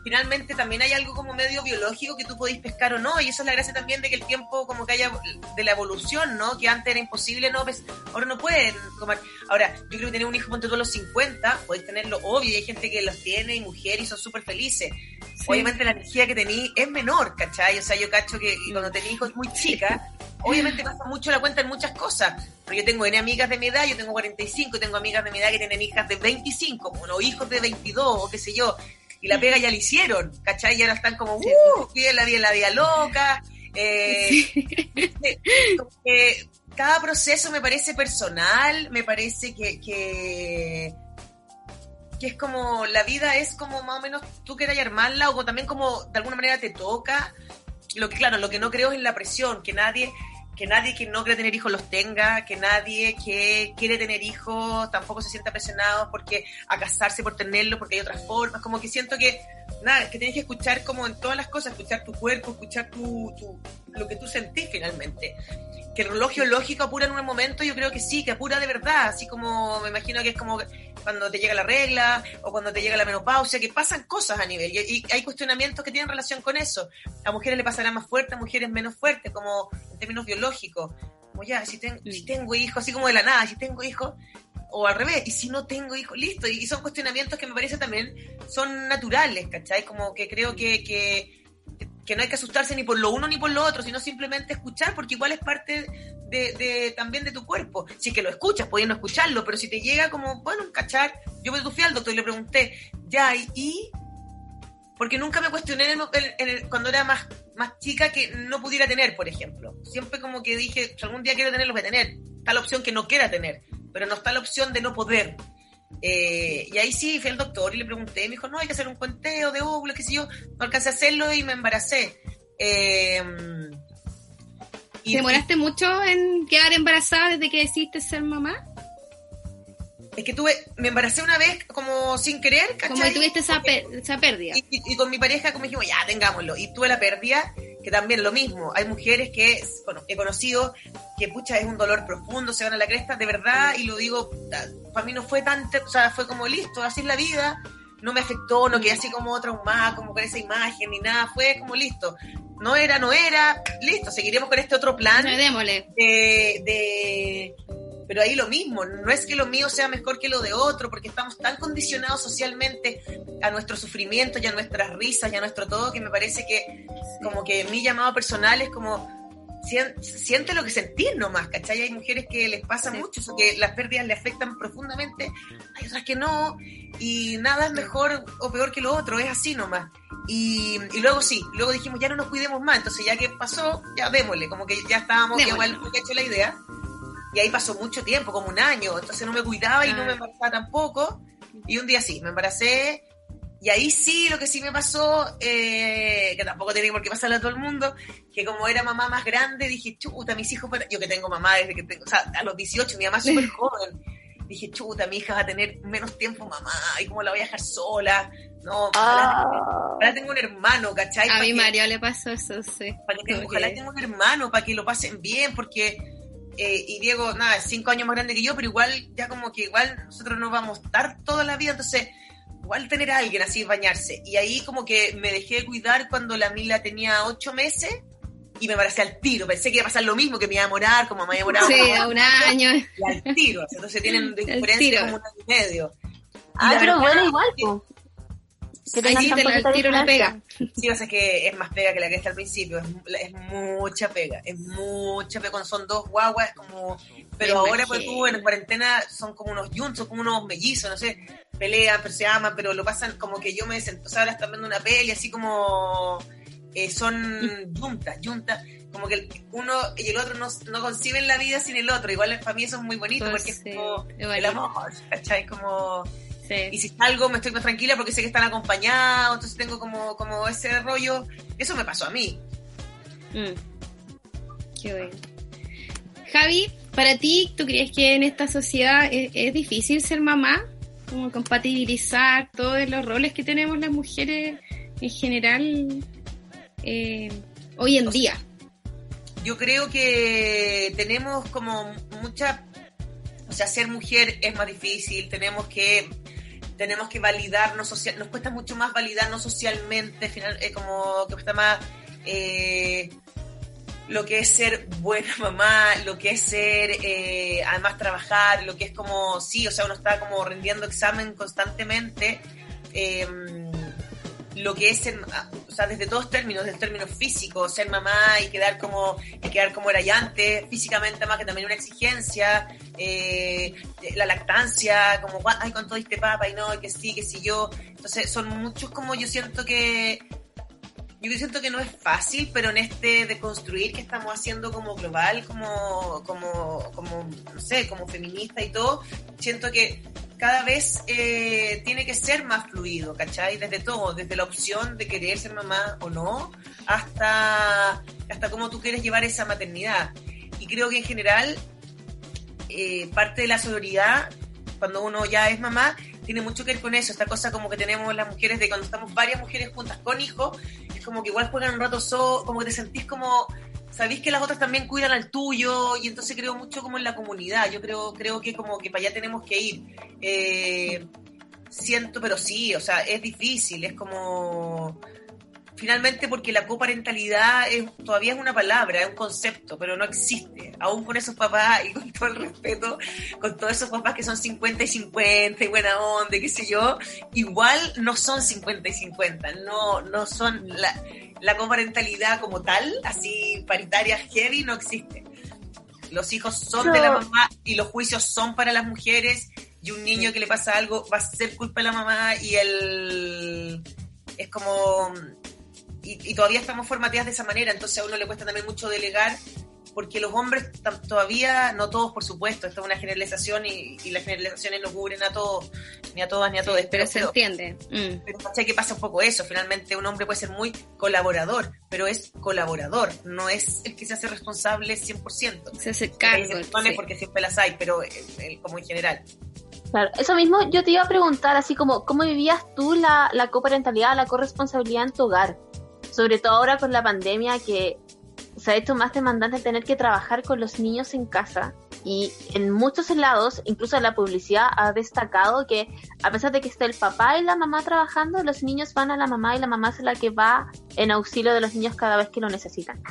Finalmente también hay algo como medio biológico que tú podéis pescar o no, y eso es la gracia también de que el tiempo como que haya de la evolución, ¿no? Que antes era imposible, ¿no? Pues ahora no pueden comer. Ahora, yo creo que tener un hijo ponte tú a los 50, podéis tenerlo obvio, y hay gente que los tiene y mujeres y son súper felices. sí. Obviamente la energía que tení es menor, ¿cachai? O sea, yo cacho que cuando tenés hijos muy chicas, obviamente pasa mucho la cuenta en muchas cosas. Pero yo tengo N amigas de mi edad, yo tengo 45, tengo amigas de mi edad que tienen hijas de 25, o hijos de 22, o qué sé yo. Y la pega ya la hicieron, ¿cachai? Y ahora están como, uh, viven la vida, la vida loca. Eh, como que cada proceso me parece personal, me parece que, que, que es como, la vida es como más o menos tú quieras armarla, o también como de alguna manera te toca. Lo que, claro, lo que no creo es en la presión, que nadie, que nadie que no quiere tener hijos los tenga, que nadie que quiere tener hijos tampoco se sienta presionado porque a casarse por tenerlo, porque hay otras formas, como que siento que nada, que tienes que escuchar como en todas las cosas, escuchar tu cuerpo, escuchar tu, tu- lo que tú sentís finalmente. Que el reloj biológico apura en un momento, yo creo que sí, que apura de verdad, así como me imagino que es como cuando te llega la regla o cuando te llega la menopausia, que pasan cosas a nivel y, y hay cuestionamientos que tienen relación con eso. A mujeres le pasará más fuerte, a mujeres menos fuerte, como en términos biológicos. Como ya, si, ten- si tengo hijos, así como de la nada, si tengo hijos, o al revés, y si no tengo hijos, listo. Y son cuestionamientos que me parece también son naturales, ¿cachai? Como que creo que, que, que no hay que asustarse ni por lo uno ni por lo otro, sino simplemente escuchar, porque igual es parte de, también de tu cuerpo. Si es que lo escuchas, podías no escucharlo, pero si te llega como, bueno, cachar, yo me fui al doctor y le pregunté, ya, y- porque nunca me cuestioné cuando era más, más chica que no pudiera tener, por ejemplo. Siempre como que dije, si algún día quiero tener, lo voy a tener. Está la opción que no quiera tener, pero no está la opción de no poder. Eh, y ahí sí fui al doctor y le pregunté, me dijo, no, hay que hacer un conteo de óvulos, qué sé yo. No alcancé a hacerlo y me embaracé. Eh, y- ¿Te demoraste mucho en quedar embarazada desde que decidiste ser mamá? Es que tuve, me embaracé una vez como sin querer, ¿cachai? Como que tuviste esa, Porque- esa pérdida. y con mi pareja como dijimos, ya, tengámoslo. Y tuve la pérdida, que también lo mismo. Hay mujeres que, bueno, he conocido que, pucha, es un dolor profundo, se van a la cresta, de verdad, y lo digo, para mí no fue tan, o sea, fue como listo, así es la vida, no me afectó, no quedé así como traumada, como con esa imagen, ni nada, fue como listo. No era, no era, listo, seguiremos con este otro plan démosle. de, de- pero ahí lo mismo, no es que lo mío sea mejor que lo de otro, porque estamos tan condicionados socialmente a nuestro sufrimiento y a nuestras risas y a nuestro todo, que me parece que como que mi llamado personal es como sien- siente lo que sentir nomás, ¿cachai? Hay mujeres que les pasa Sí. mucho, eso, que las pérdidas le afectan profundamente, hay otras que no, y nada es mejor o peor que lo otro, es así nomás. Y, y luego sí, luego dijimos, ya no nos cuidemos más, entonces ya que pasó, ya démosle, como que ya estábamos, ya igual había hecho la idea. Y ahí pasó mucho tiempo, como un año, entonces no me cuidaba y no me embarazaba tampoco. Y un día sí, me embaracé. Y ahí sí, lo que sí me pasó, eh, que tampoco tiene por qué pasarle a todo el mundo, que como era mamá más grande, dije, chuta, mis hijos, para- yo que tengo mamá desde que tengo, o sea, a los 18, mi mamá es súper joven. Dije, chuta, mi hija va a tener menos tiempo mamá, y cómo la voy a dejar sola. No, ojalá, Ah, ojalá tenga un hermano, ¿cachai? A mi Mario le pasó eso, sí. para que ojalá tenga un hermano para que lo pasen bien, porque eh, y Diego, nada, es cinco años más grande que yo, pero igual, ya como que igual nosotros no vamos a estar toda la vida, entonces igual tener a alguien así, bañarse. Y ahí como que me dejé de cuidar cuando la Mila tenía ocho meses y me embaracé al tiro. Pensé que iba a pasar lo mismo, que me iba a demorar, como me había demorado. Sí, a un año. Y al tiro, entonces tienen diferencia como un año y medio. ah, pero verdad bueno, igual, que- tan te la- el tiro la diferencia. pega. Sí, pasa que es más pega que la que está al principio, es, es mucha pega, es mucha pega, cuando son dos guaguas es como... Pero Me ahora pues tú en cuarentena son como unos yuntos, son como unos mellizos, no sé, pelean, pero se aman, pero lo pasan como que yo me siento, o sea, ahora están viendo una peli así como... eh, son juntas, juntas, como que el- uno y el otro no, no conciben la vida sin el otro, igual para mí eso es muy bonito Pues porque es sí, como es el bonito. amor, ¿cachai? Como... Y si salgo me estoy más tranquila porque sé que están acompañados, entonces tengo como, como ese rollo. Eso me pasó a mí. Mm. Qué bueno. Javi, para ti, ¿tú crees que en esta sociedad es, es difícil ser mamá? Como compatibilizar todos los roles que tenemos las mujeres en general eh, hoy en día. Yo creo que tenemos como mucha, o sea, ser mujer es más difícil, tenemos que tenemos que validarnos social, nos cuesta mucho más validarnos socialmente, final, eh, como que cuesta más eh, lo que es ser buena mamá, lo que es ser, eh, además trabajar, lo que es como, sí, o sea, uno está como rendiendo examen constantemente, eh, lo que es ser, sea, desde todos términos, desde términos físicos, ser mamá y quedar como, y quedar como era ya antes, físicamente más que también una exigencia, eh, la lactancia, como, ay, con todo este papa y no, que sí, que sí yo, entonces son muchos como yo siento que yo siento que no es fácil, pero en este de construir que estamos haciendo como global, como, como, como no sé, como feminista y todo, siento que cada vez eh, tiene que ser más fluido, ¿cachai? Desde todo, desde la opción de querer ser mamá o no, hasta, hasta cómo tú quieres llevar esa maternidad. Y creo que en general, eh, parte de la sororidad, cuando uno ya es mamá, tiene mucho que ver con eso, esta cosa como que tenemos las mujeres de cuando estamos varias mujeres juntas con hijos, es como que igual juegan un rato solo, como que te sentís como, sabéis que las otras también cuidan al tuyo, y entonces creo mucho como en la comunidad, yo creo, creo que como que para allá tenemos que ir. Eh, siento, pero sí, o sea, es difícil, es como finalmente porque la coparentalidad es, todavía es una palabra, es un concepto, pero no existe. Aún con esos papás y con todo el respeto, con todos esos papás que son 50 y 50 y buena onda, qué sé yo, igual no son 50 y 50, no, no son la, la coparentalidad como tal, así paritaria heavy, no existe. Los hijos son de la mamá y los juicios son para las mujeres y un niño que le pasa algo va a ser culpa de la mamá y el es como y, y, todavía estamos formateadas de esa manera, entonces a uno le cuesta también mucho delegar, porque los hombres todavía, no todos por supuesto, esto es una generalización y, y las generalizaciones no cubren a todos, ni a todas ni a todos. Sí, pero, se entiende. Mm. Pero ¿cachai que pasa un poco eso? Finalmente un hombre puede ser muy colaborador, pero es colaborador, no es el que se hace responsable 100%. Se hace cargo. Sí. Porque siempre las hay, pero eh, eh, como en general. Claro, eso mismo yo te iba a preguntar, así como, ¿cómo vivías tú la, la coparentalidad, la corresponsabilidad en tu hogar? Sobre todo ahora con la pandemia que se ha hecho más demandante tener que trabajar con los niños en casa y en muchos lados, incluso la publicidad ha destacado que a pesar de que esté el papá y la mamá trabajando, los niños van a la mamá y la mamá es la que va en auxilio de los niños cada vez que lo necesitan.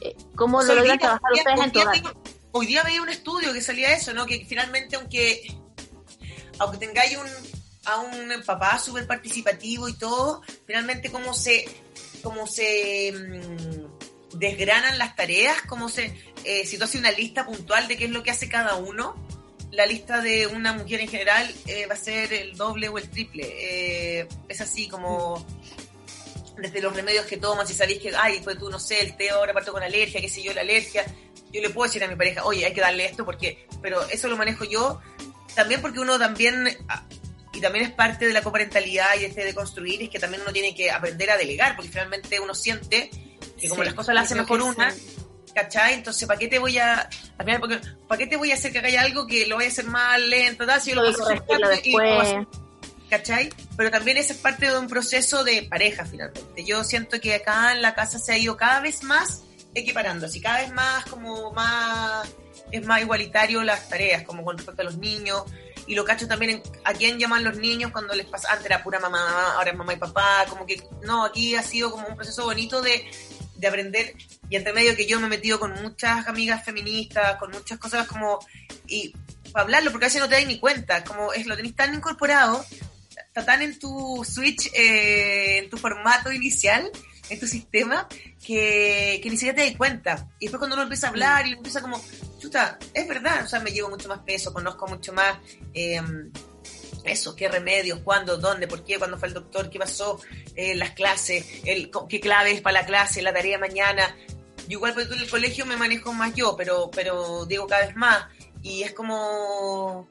Eh, ¿Cómo lo logran trabajar día, ustedes en hogar? Hoy día veía un estudio que salía eso, ¿no? Que finalmente aunque aunque tengáis un a un papá súper participativo y todo, finalmente cómo se cómo se mmm, desgranan las tareas, cómo se, eh, si tú haces una lista puntual de qué es lo que hace cada uno, la lista de una mujer en general eh, va a ser el doble o el triple. Eh, es así como desde los remedios que tomas, si sabéis que, ay, pues tú no sé, el té ahora parto con alergia, qué sé yo, la alergia, yo le puedo decir a mi pareja, oye, hay que darle esto porque, pero eso lo manejo yo, también porque uno también y también es parte de la coparentalidad y este de construir, es que también uno tiene que aprender a delegar, porque finalmente uno siente que como Sí, las cosas las hace mejor una, sí. ¿cachai? Entonces, ¿para qué te voy a, ¿para qué te voy a hacer que haga algo que lo voy a hacer más lento, tal? Si yo lo Puedes puedo hacer corregirlo rápido y lo puedo después. ¿cachai? Pero también esa es parte de un proceso de pareja, finalmente. Yo siento que acá en la casa se ha ido cada vez más equiparando, así cada vez más como más, es más igualitario las tareas, como con respecto a los niños, y lo cacho también en a quién llaman los niños cuando les pasa, antes era pura mamá, ahora es mamá y papá, como que no, aquí ha sido como un proceso bonito de, de aprender y entre medio que yo me he metido con muchas amigas feministas, con muchas cosas como, y para hablarlo, porque a veces no te das ni cuenta, como es lo tenéis tan incorporado, está tan en tu switch, eh, en tu formato inicial, en tu sistema, que, que ni siquiera te das cuenta. Y después cuando uno empieza a hablar y empieza como, chuta, es verdad, o sea, me llevo mucho más peso, conozco mucho más eh, eso, qué remedios, cuándo, dónde, por qué, cuándo fue el doctor, qué pasó, eh, las clases, el, qué claves para la clase, la tarea mañana. Yo igual porque en el colegio me manejo más yo, pero, pero digo cada vez más. Y es como...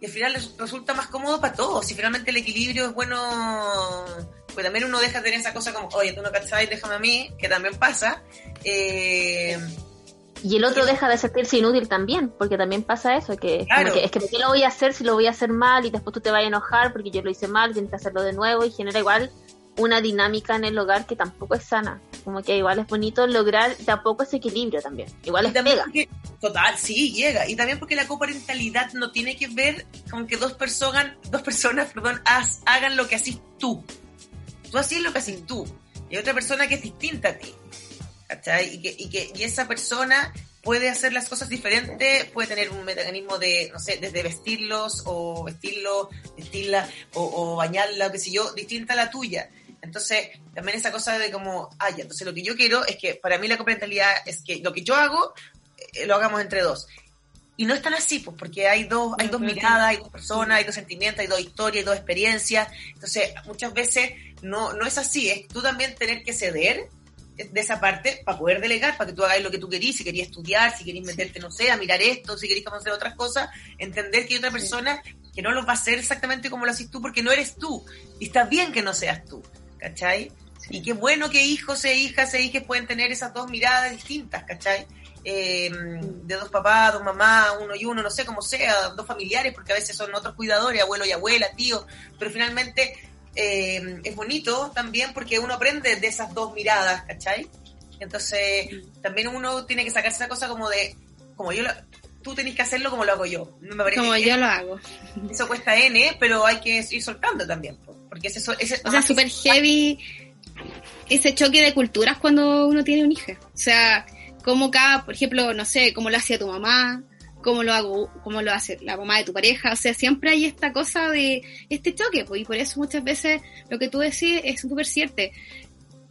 Y al final resulta más cómodo para todos. Y finalmente el equilibrio es bueno... Pues también uno deja de tener esa cosa como, oye, tú no cachai, déjame a mí, que también pasa. Eh, Y el otro deja de sentirse inútil también, porque también pasa eso, que, Claro. que es que ¿por qué lo voy a hacer si lo voy a hacer mal y después tú te vas a enojar porque yo lo hice mal, tienes que hacerlo de nuevo y genera igual una dinámica en el hogar que tampoco es sana. Como que igual es bonito lograr tampoco ese equilibrio también. Igual Y es también pega. porque- total, sí, llega. Y también porque la coparentalidad no tiene que ver con que dos personas, dos personas, perdón, haz- hagan lo que haces tú. Tú haces lo que haces tú. Y hay otra persona que es distinta a ti. ¿Cachai? Y que, y que y esa persona puede hacer las cosas diferentes, puede tener un mecanismo de, no sé, desde vestirlos o vestirlo, vestirla o, o bañarla, qué sé yo, distinta a la tuya. Entonces, también esa cosa de como, ya, entonces lo que yo quiero es que para mí la coparentalidad es que lo que yo hago, eh, lo hagamos entre dos. Y no es tan así, pues, porque hay dos, hay dos miradas, hay dos personas, hay dos sentimientos, hay dos historias, hay dos experiencias. Entonces, muchas veces no, no es así, es tú también tener que ceder de esa parte para poder delegar, para que tú hagas lo que tú querís, si querías estudiar, si querís meterte, no sé, a mirar esto, si querís conocer otras cosas, entender que hay otra persona que no lo va a hacer exactamente como lo haces tú, porque no eres tú. Y está bien que no seas tú, ¿cachai? Y qué bueno que hijos e hijas e hijas pueden tener esas dos miradas distintas, ¿cachai? Eh, de dos papás, dos mamás, uno y uno, no sé cómo sea, dos familiares, porque a veces son otros cuidadores, abuelo y abuela, tío, pero finalmente eh, es bonito también porque uno aprende de esas dos miradas, ¿cachai? Entonces, también uno tiene que sacarse esa cosa como de, como yo, lo- tú tenés que hacerlo como lo hago yo. No me parece Como que yo lo hago. Eso cuesta N, pero hay que ir soltando también, po, porque ese, ese O sea, súper heavy ese choque de culturas cuando uno tiene un hijo. O sea, como cada, por ejemplo, no sé, cómo lo hacía tu mamá, cómo lo hago, cómo lo hace la mamá de tu pareja. O sea, siempre hay esta cosa de este choque, pues, y por eso muchas veces lo que tú decís es súper cierto.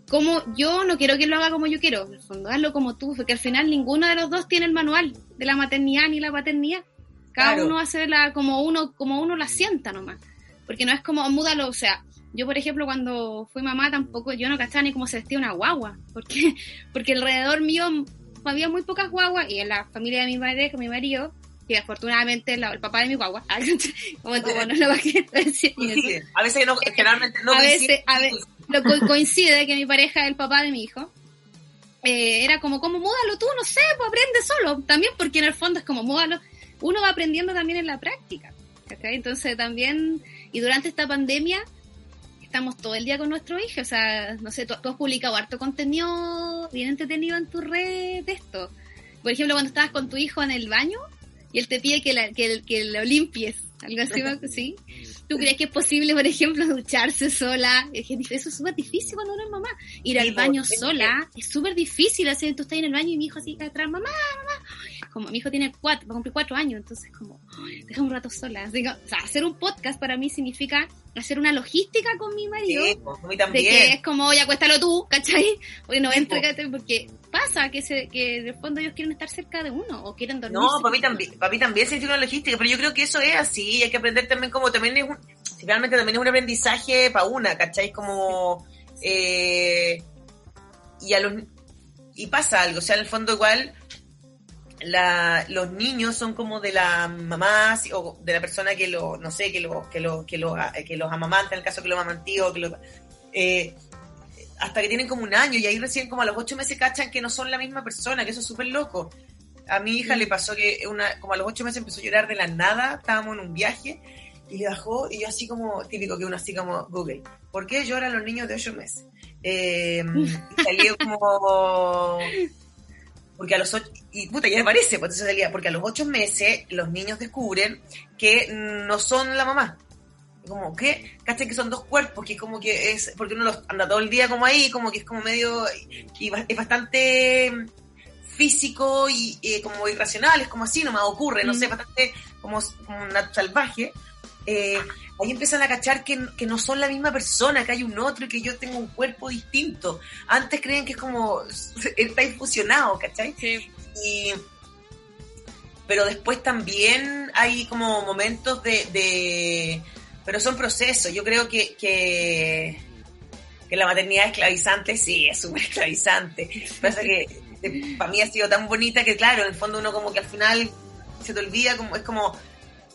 Como yo no quiero que lo haga como yo quiero, en el fondo, hazlo como tú, porque al final ninguno de los dos tiene el manual de la maternidad ni la paternidad. Cada Claro. uno hace la, como uno, como uno la sienta nomás. Porque no es como, múdalo, o sea, yo por ejemplo cuando fui mamá tampoco, yo no cachaba ni cómo se vestía una guagua, porque, porque alrededor mío había muy pocas guaguas y en la familia de mi madre, con mi marido, que afortunadamente la- el papá de mi guagua, como tú, bueno, lo bajé, coincide. A veces no, generalmente no A coincide. veces, a ve- lo co- coincide que mi pareja es el papá de mi hijo. Eh, era como, como, múdalo tú, no sé, pues aprende solo. También porque en el fondo es como, múdalo. Uno va aprendiendo también en la práctica. Entonces también, y durante esta pandemia, estamos todo el día con nuestro hijo. O sea, no sé, tú, tú has publicado harto contenido bien entretenido en tu red de esto. Por ejemplo, cuando estabas con tu hijo en el baño y él te pide que, la, que, que lo limpies. Algo así, ¿sí? ¿Tú crees que es posible, por ejemplo, ducharse sola? Eso es súper difícil cuando uno es mamá. Ir al baño sola es súper difícil. Así, tú estás en el baño y mi hijo así atrás, mamá, mamá. Como mi hijo tiene cuatro, va a cumplir cuatro años, entonces como, "Ay, deja un rato sola. Así que, o sea, hacer un podcast para mí significa hacer una logística con mi marido. Sí, pues, de también. que es como, oye, acuéstalo tú, ¿cachai? Porque no. ¿cachai? porque pasa que se, que en el fondo ellos quieren estar cerca de uno o quieren dormir. No, para mí también, para mí también se tiene una logística, pero yo creo que eso es así, hay que aprender también como también es un, finalmente también es un aprendizaje para una, ¿cachai? Como, eh, y a los, y pasa algo, o sea, en el fondo igual, la, los niños son como de la mamá o de la persona que lo, no sé, que lo, que lo, que lo, que los amamanta, en el caso que lo amamantío, que lo, eh, hasta que tienen como un año y ahí recién como a los ocho meses cachan que no son la misma persona, que eso es súper loco. A mi hija le pasó que una, como a los ocho meses empezó a llorar de la nada, estábamos en un viaje y le bajó y yo así como, típico que uno así como Google, ¿por qué lloran los niños de ocho meses? Eh, y salió como... Porque a los ocho, y puta, ya me parece, pues entonces salía, porque a los ocho meses los niños descubren que no son la mamá. Como que, ¿cachai? Que son dos cuerpos, que como que es, porque uno los anda todo el día como ahí, como que es como medio, y es bastante físico y eh, como irracional, es como así, nomás ocurre, no Mm. sé, bastante como, como una salvaje. Eh, ahí empiezan a cachar que, que no son la misma persona, que hay un otro y que yo tengo un cuerpo distinto. Antes creen que es como, está infusionado, ¿cachai? Y, pero después también hay como momentos de, de pero son procesos. Yo creo que, que, que la maternidad esclavizante, sí, es súper esclavizante. Pasa que para mí ha sido tan bonita que, claro, en el fondo uno como que al final se te olvida, como es como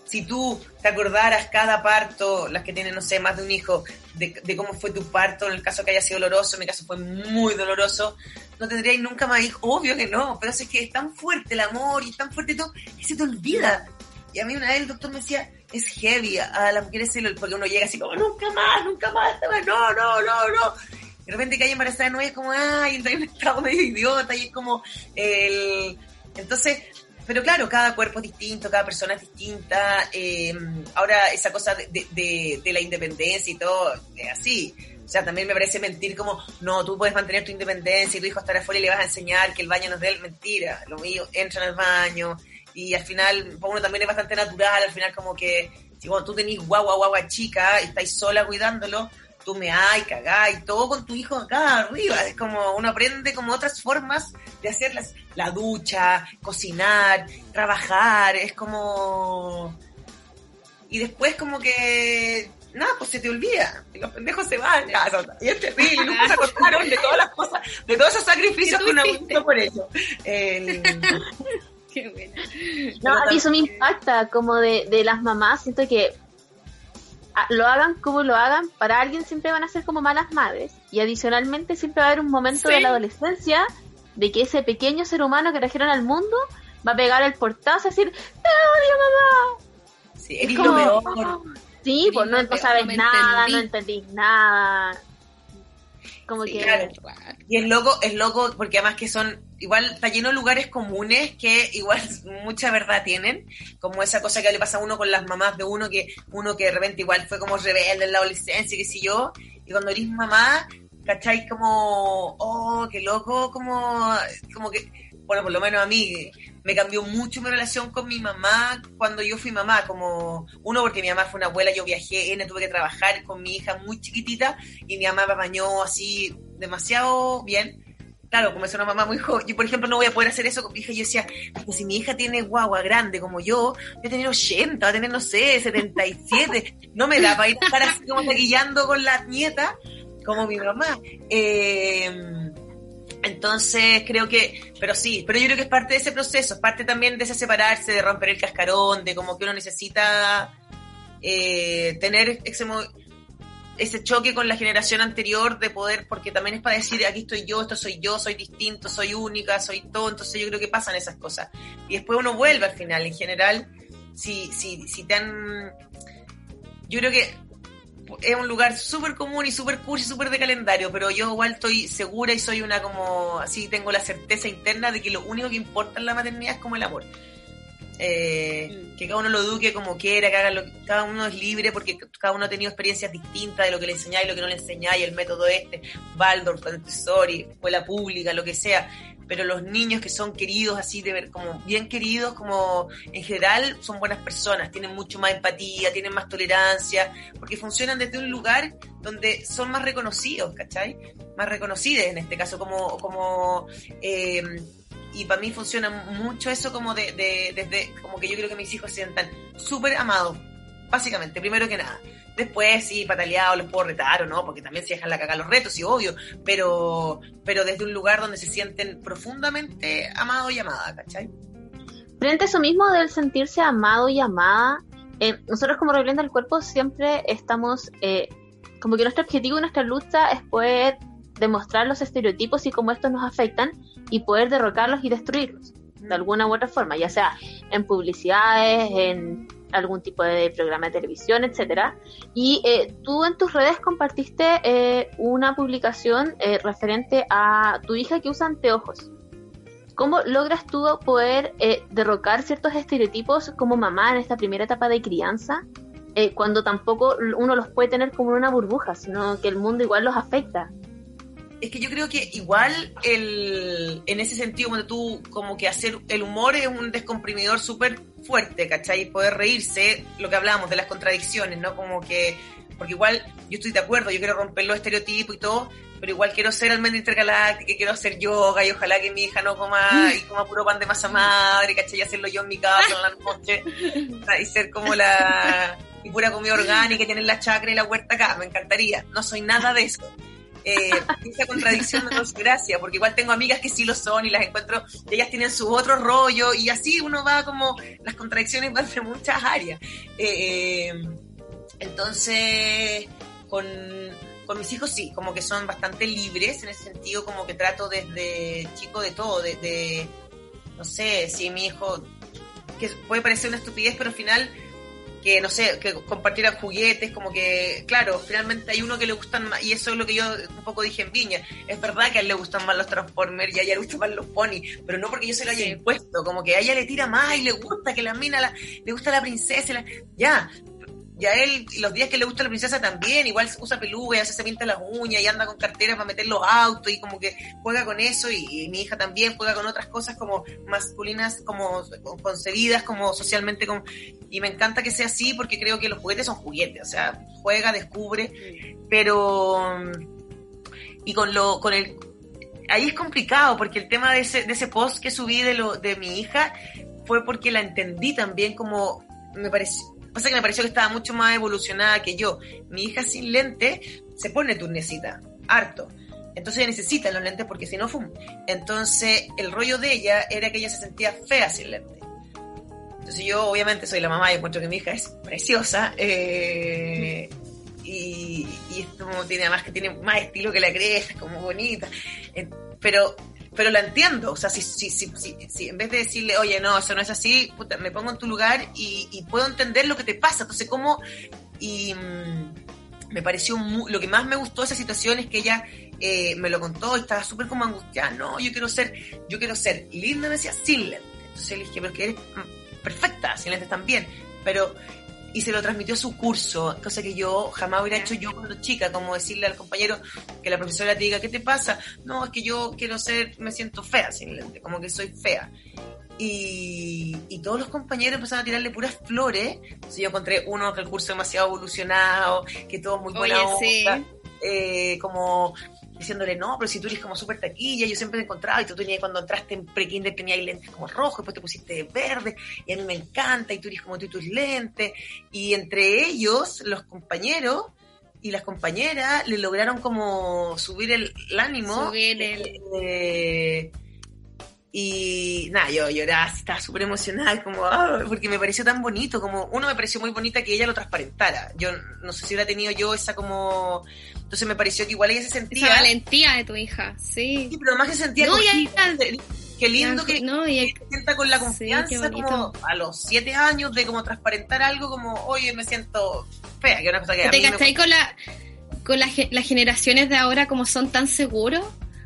si tú te acordaras cada parto, las que tienen, no sé, más de un hijo, de, cómo fue tu parto, en el caso que haya sido doloroso, en mi caso fue muy doloroso, no tendríais nunca más hijos. Obvio que no, pero es que es tan fuerte el amor y es tan fuerte todo que se te olvida. Y a mí una vez el doctor me decía, es heavy a las mujeres porque uno llega así como, nunca más, nunca más, no, no, no, no. De repente que hay embarazada no es como, ay, en un estado medio idiota y es como el... Entonces, pero claro, cada cuerpo es distinto, cada persona es distinta. Eh, ahora, esa cosa de, de, de, la independencia y todo, es así. O sea, también me parece mentir como, no, tú puedes mantener tu independencia y tu hijo estará afuera y le vas a enseñar que el baño no es de él. Mentira, los míos entran al baño y al final, uno también es bastante natural, al final como que, si bueno, tú tenés guagua, guagua chica estáis sola cuidándolo, tú me ay, y todo con tu hijo acá arriba. Es como uno aprende como otras formas de hacer la ducha, cocinar, trabajar, es como... Y después como que nada, pues se te olvida, y los pendejos se van, ya, y es terrible, nunca se acordaron de todas las cosas, de todos esos sacrificios que uno ha por eso. Qué bueno. No, a mí eso me impacta, como de, de las mamás, siento que lo hagan como lo hagan, para alguien siempre van a ser como malas madres. Y adicionalmente siempre va a haber un momento de la adolescencia de que ese pequeño ser humano que trajeron al mundo va a pegar el portazo y decir, ¡Te odio, mamá! Sí, eres lo peor. Sí, pues no, sabes nada, no entendís nada. Como que... Y es loco, es loco porque además que son, igual está lleno de lugares comunes que igual mucha verdad tienen, como esa cosa que le pasa a uno con las mamás de uno, que uno que de repente igual fue como rebelde en la adolescencia, qué sé yo, y cuando eres mamá, ¿cachai? Como, oh, qué loco, como, como que, bueno, por lo menos a mí, me cambió mucho mi relación con mi mamá cuando yo fui mamá, como uno porque mi mamá fue una abuela, yo viajé, tuve que trabajar con mi hija muy chiquitita y mi mamá me bañó así demasiado bien. Claro, como es una mamá muy joven, yo por ejemplo no voy a poder hacer eso con mi hija. Yo decía, si mi hija tiene guagua grande como yo, voy a tener 80, va a tener, no sé, 77. No me da para ir a estar así como guiando con la nieta como mi mamá. Eh, entonces creo que, pero sí, pero yo creo que es parte de ese proceso, es parte también de ese separarse, de romper el cascarón, de como que uno necesita eh, tener ese, ese choque con la generación anterior de poder, porque también es para decir, aquí estoy yo, esto soy yo, soy distinto, soy única, soy todo, entonces yo creo que pasan esas cosas. Y después uno vuelve al final, en general, si, si, si te han... Yo creo que es un lugar súper común y súper cursi, súper de calendario, pero yo igual estoy segura y soy una como, así tengo la certeza interna de que lo único que importa en la maternidad es como el amor. Eh, mm. que cada uno lo eduque como quiera, que haga lo, cada uno es libre porque cada uno ha tenido experiencias distintas de lo que le enseñáis y lo que no le enseñáis, el método este, Waldorf, Montessori, escuela pública, lo que sea pero los niños que son queridos así, de ver, como bien queridos, como en general son buenas personas, tienen mucho más empatía, tienen más tolerancia, porque funcionan desde un lugar donde son más reconocidos, ¿cachai? Más reconocidos en este caso, como, como eh, y para mí funciona mucho eso como de, de, desde, como que yo creo que mis hijos se sientan súper amados, básicamente, primero que nada. Después, sí, pataleado, los puedo retar o no, porque también se dejan la caga los retos, sí, obvio, pero, pero desde un lugar donde se sienten profundamente amados y amadas, ¿cachai? Frente a eso mismo del sentirse amado y amada, eh, nosotros como Rebelión del Cuerpo siempre estamos, eh, como que nuestro objetivo y nuestra lucha es poder demostrar los estereotipos y cómo estos nos afectan y poder derrocarlos y destruirlos de alguna u otra forma, ya sea en publicidades, en algún tipo de programa de televisión, etcétera. Y eh, tú en tus redes compartiste eh, una publicación eh, referente a tu hija que usa anteojos. ¿Cómo logras tú poder derrocar ciertos estereotipos como mamá en esta primera etapa de crianza? cuando tampoco uno los puede tener como una burbuja, sino que el mundo igual los afecta es que yo creo que igual el, en ese sentido, cuando tú como que hacer el humor es un descomprimidor súper fuerte, ¿cachai? Poder reírse, lo que hablábamos de las contradicciones, ¿no? Como que, porque igual yo estoy de acuerdo, yo quiero romper los estereotipos y todo, pero igual quiero ser almendra intergaláctica, quiero hacer yoga y ojalá que mi hija no coma y coma puro pan de masa madre, ¿cachai? Y hacerlo yo en mi casa en la noche y ser como la... y pura comida orgánica y tener la chacra y la huerta acá, me encantaría. No soy nada de eso eh, esa contradicción no es gracia, porque igual tengo amigas que sí lo son y las encuentro, y ellas tienen su otro rollo, y así uno va como, las contradicciones van de muchas áreas. Eh, eh, entonces, con, con mis hijos sí, como que son bastante libres en ese sentido, como que trato desde chico de todo, de, no sé, si mi hijo, que puede parecer una estupidez, pero al final que no sé, que compartieran juguetes, como que, claro, finalmente hay uno que le gustan más, y eso es lo que yo un poco dije en Viña, es verdad que a él le gustan más los Transformers y a ella le gustan más los Pony, pero no porque yo se lo haya impuesto, como que a ella le tira más y le gusta que la mina, la, le gusta la princesa, ya, y a él, los días que le gusta la princesa también, igual usa peluca y hace se pinta las uñas y anda con carteras para meter los autos y como que juega con eso y, mi hija también juega con otras cosas como masculinas, como concebidas, como socialmente, como, y me encanta que sea así porque creo que los juguetes son juguetes, o sea, juega, descubre, pero, y con lo, con el, ahí es complicado porque el tema de ese, de ese post que subí de lo, de mi hija fue porque la entendí también como, me pareció, Pasa que me pareció que estaba mucho más evolucionada que yo. Mi hija sin lente se pone turnecita, harto. Entonces ella necesita los lentes porque si no, fum. Entonces el rollo de ella era que ella se sentía fea sin lente. Entonces yo obviamente soy la mamá y encuentro que mi hija es preciosa. Eh, y, y es como tiene además que tiene más estilo que la cresta, es como bonita. Eh, pero pero la entiendo, o sea, si, si, si, si, en vez de decirle, oye, no, eso no es así, puta, me pongo en tu lugar y, puedo entender lo que te pasa, entonces, ¿cómo? Y mm, me pareció, lo que más me gustó de esa situación es que ella eh, me lo contó y estaba súper como angustiada, no, yo quiero ser, yo quiero ser linda, me decía, sin lentes, entonces le dije, pero que eres mm, perfecta, sin lentes también, pero y se lo transmitió a su curso, cosa que yo jamás hubiera hecho yo cuando chica, como decirle al compañero que la profesora te diga, ¿qué te pasa? No, es que yo quiero ser, me siento fea sin lente, como que soy fea. Y, y, todos los compañeros empezaron a tirarle puras flores. Entonces yo encontré uno que el curso demasiado evolucionado, que todo muy buena onda, eh, como diciéndole, no, pero si tú eres como súper taquilla, yo siempre te encontraba y tú tenías, cuando entraste en pre-kinder tenías lentes como rojos, después te pusiste verde, y a mí me encanta, y tú eres como tú y tus lentes, y entre ellos, los compañeros y las compañeras le lograron como subir el, ánimo. Subir el... Eh, y nada, yo lloraba, estaba súper emocionada, como, ah, porque me pareció tan bonito, como, uno me pareció muy bonita que ella lo transparentara. Yo no sé si hubiera tenido yo esa como, entonces me pareció que igual ella se sentía... Esa valentía de tu hija, sí. Sí, pero además se sentía... No, Qué lindo que, no, y se sienta con la confianza como a los siete años de como transparentar algo como, oye, me siento fea, que una cosa que... ¿Te a con, la, con las generaciones de ahora como son tan seguros?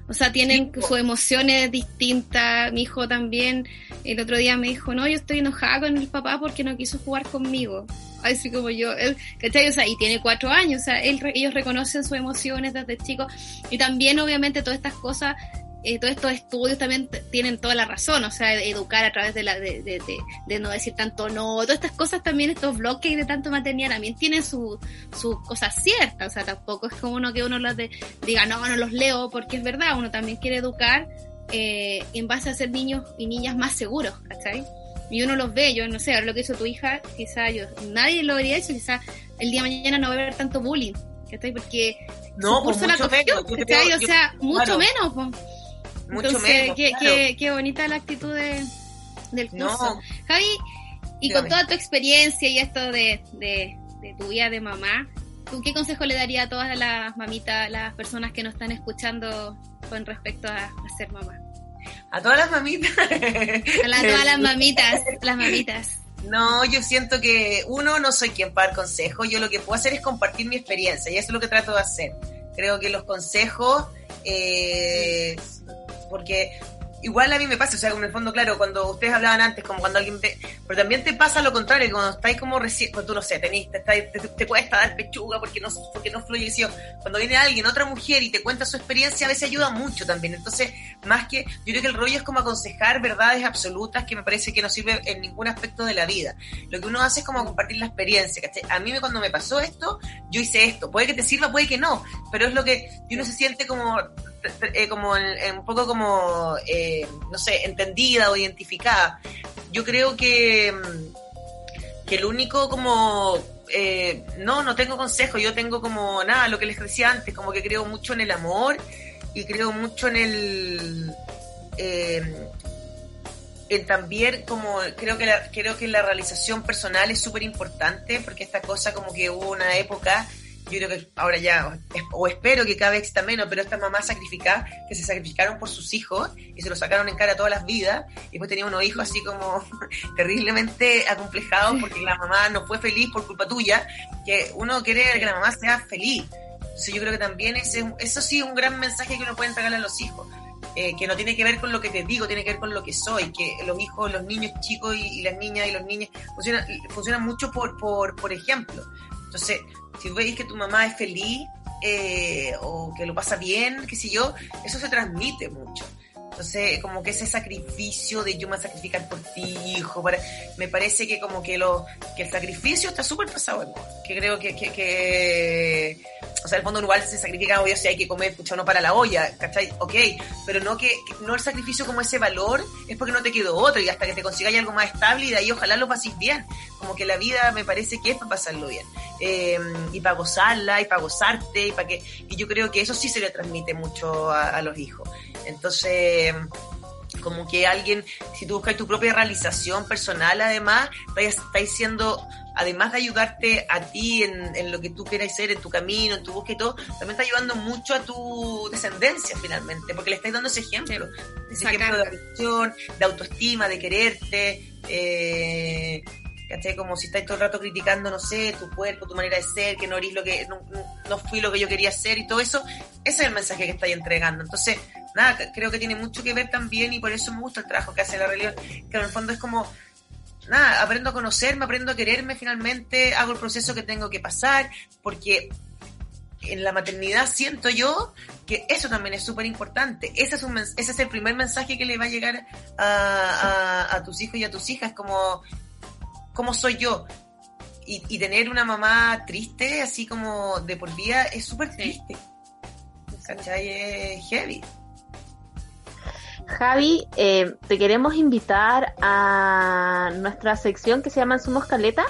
O sea, tienen sus emociones distintas. Mi hijo también, el otro día me dijo, no, yo estoy enojada con el papá porque no quiso jugar conmigo. Así como yo, él, ¿cachai? O sea, y tiene cuatro años, o sea, él, ellos reconocen sus emociones desde chicos. Y también, obviamente, todas estas cosas eh, todos estos estudios también tienen toda la razón, o sea, educar a través de, la, de, de, de, no decir tanto no, todas estas cosas también, estos bloques de tanto material también tienen sus su cosas ciertas, o sea, tampoco es como uno que uno los de, diga, no, no los leo, porque es verdad, uno también quiere educar eh, en base a ser niños y niñas más seguros, ¿cachai? Y uno los ve, yo no sé, ahora lo que hizo tu hija, quizá yo, nadie lo habría hecho, quizá el día de mañana no va a haber tanto bullying, ¿cachai? Porque no, pues mucho menos, o sea, mucho menos, pues. Mucho menos. Qué, qué, bonita la actitud de, del curso. Javi, y con toda tu experiencia y esto de, de, tu vida de mamá, ¿tú qué consejo le daría a todas las mamitas, las personas que nos están escuchando con respecto a, ser mamá? A todas las mamitas. A, todas las mamitas, las mamitas. No, yo siento que uno no soy quien para dar consejos, yo lo que puedo hacer es compartir mi experiencia y eso es lo que trato de hacer. Creo que los consejos eh, porque igual a mí me pasa, o sea, en el fondo, claro, cuando ustedes hablaban antes, como cuando alguien ve, pero también te pasa lo contrario, cuando estáis como recién, cuando tú no sé, tenés, te, te, cuesta dar pechuga porque no, porque no fluye, cuando viene alguien, otra mujer, y te cuenta su experiencia, a veces ayuda mucho también, entonces, más que, yo creo que el rollo es como aconsejar verdades absolutas que me parece que no sirve en ningún aspecto de la vida, lo que uno hace es como compartir la experiencia, ¿cachai? A mí cuando me pasó esto, yo hice esto, puede que te sirva, puede que no, pero es lo que, uno se siente como eh, como un poco como, eh, no sé, entendida o identificada. Yo creo que, mm, que el único como, eh, no, no tengo consejo, yo tengo como, nada, lo que les decía antes, como que creo mucho en el amor y creo mucho en el... en también como creo que la, creo que la realización personal es súper importante porque esta cosa como que hubo una época yo creo que ahora ya, o espero que cada vez exista menos, pero estas mamás sacrificadas, que se sacrificaron por sus hijos y se los sacaron en cara todas las vidas, y después tenía unos hijos así como terriblemente acomplejados porque la mamá no fue feliz por culpa tuya, que uno quiere que la mamá sea feliz. Entonces yo creo que también ese, eso sí es un gran mensaje que uno puede entregarle a los hijos. Eh, que no tiene que ver con lo que te digo, tiene que ver con lo que soy, que los hijos, los niños chicos y, las niñas y los niños funcionan, funcionan mucho por, por, por ejemplo. Entonces, si veis que tu mamá es feliz eh, o que lo pasa bien, qué sé yo, eso se transmite mucho. Entonces, como que ese sacrificio de yo me voy a sacrificar por ti, hijo, me parece que como que lo que el sacrificio está súper pasado Que creo que, que, que, o sea, el fondo igual se sacrifica, obvio, si hay que comer, pucha, no para la olla, ¿cachai? Ok, pero no que, no el sacrificio como ese valor, es porque no te quedó otro y hasta que te consigas algo más estable y de ahí ojalá lo pases bien. Como que la vida me parece que es para pasarlo bien. Eh, y para gozarla, y para gozarte, y para que, y yo creo que eso sí se le transmite mucho a los hijos. Entonces, como que alguien, si tú buscas tu propia realización personal, además, estáis siendo, además de ayudarte a ti en, lo que tú quieras ser, en tu camino, en tu búsqueda y todo, también está ayudando mucho a tu descendencia finalmente, porque le estáis dando ese ejemplo, ese ejemplo de realización, de autoestima, de quererte, eh, ¿cachai? Como si estáis todo el rato criticando, no sé, tu cuerpo, tu manera de ser, que no eres lo que, no, no fui lo que yo quería ser y todo eso, ese es el mensaje que estáis entregando. Entonces, nada, creo que tiene mucho que ver también y por eso me gusta el trabajo que hace la religión, que en el fondo es como, nada, aprendo a conocerme, aprendo a quererme finalmente, hago el proceso que tengo que pasar, porque en la maternidad siento yo que eso también es súper importante. Ese, es un, ese es el primer mensaje que le va a llegar a, a, tus hijos y a tus hijas, como, ¿cómo soy yo? Y, y, tener una mamá triste, así como de por vida, es súper triste. ¿Cachai? Es heavy. Javi, eh, te queremos invitar a nuestra sección que se llama Somos Caleta.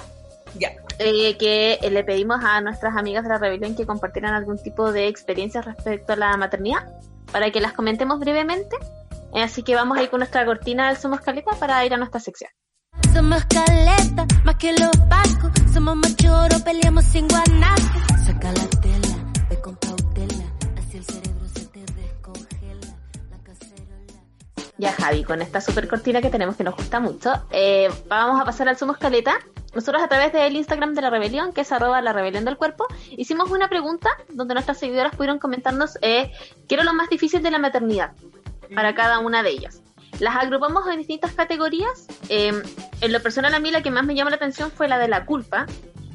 Ya. Eh, que eh, le pedimos a nuestras amigas de la rebelión que compartieran algún tipo de experiencia respecto a la maternidad para que las comentemos brevemente. así que vamos a ir con nuestra cortina del Somos Caleta para ir a nuestra sección. Somos caleta, más que los pacos. Somos machoro, peleamos sin guanaco. Saca la Ya, Javi, con esta super cortina que tenemos que nos gusta mucho, eh, vamos a pasar al Somos Caleta. Nosotros a través del Instagram de la rebelión, que es arroba la rebelión del cuerpo, hicimos una pregunta donde nuestras seguidoras pudieron comentarnos eh, qué era lo más difícil de la maternidad para cada una de ellas. Las agrupamos en distintas categorías. Eh, en lo personal a mí la que más me llama la atención fue la de la culpa.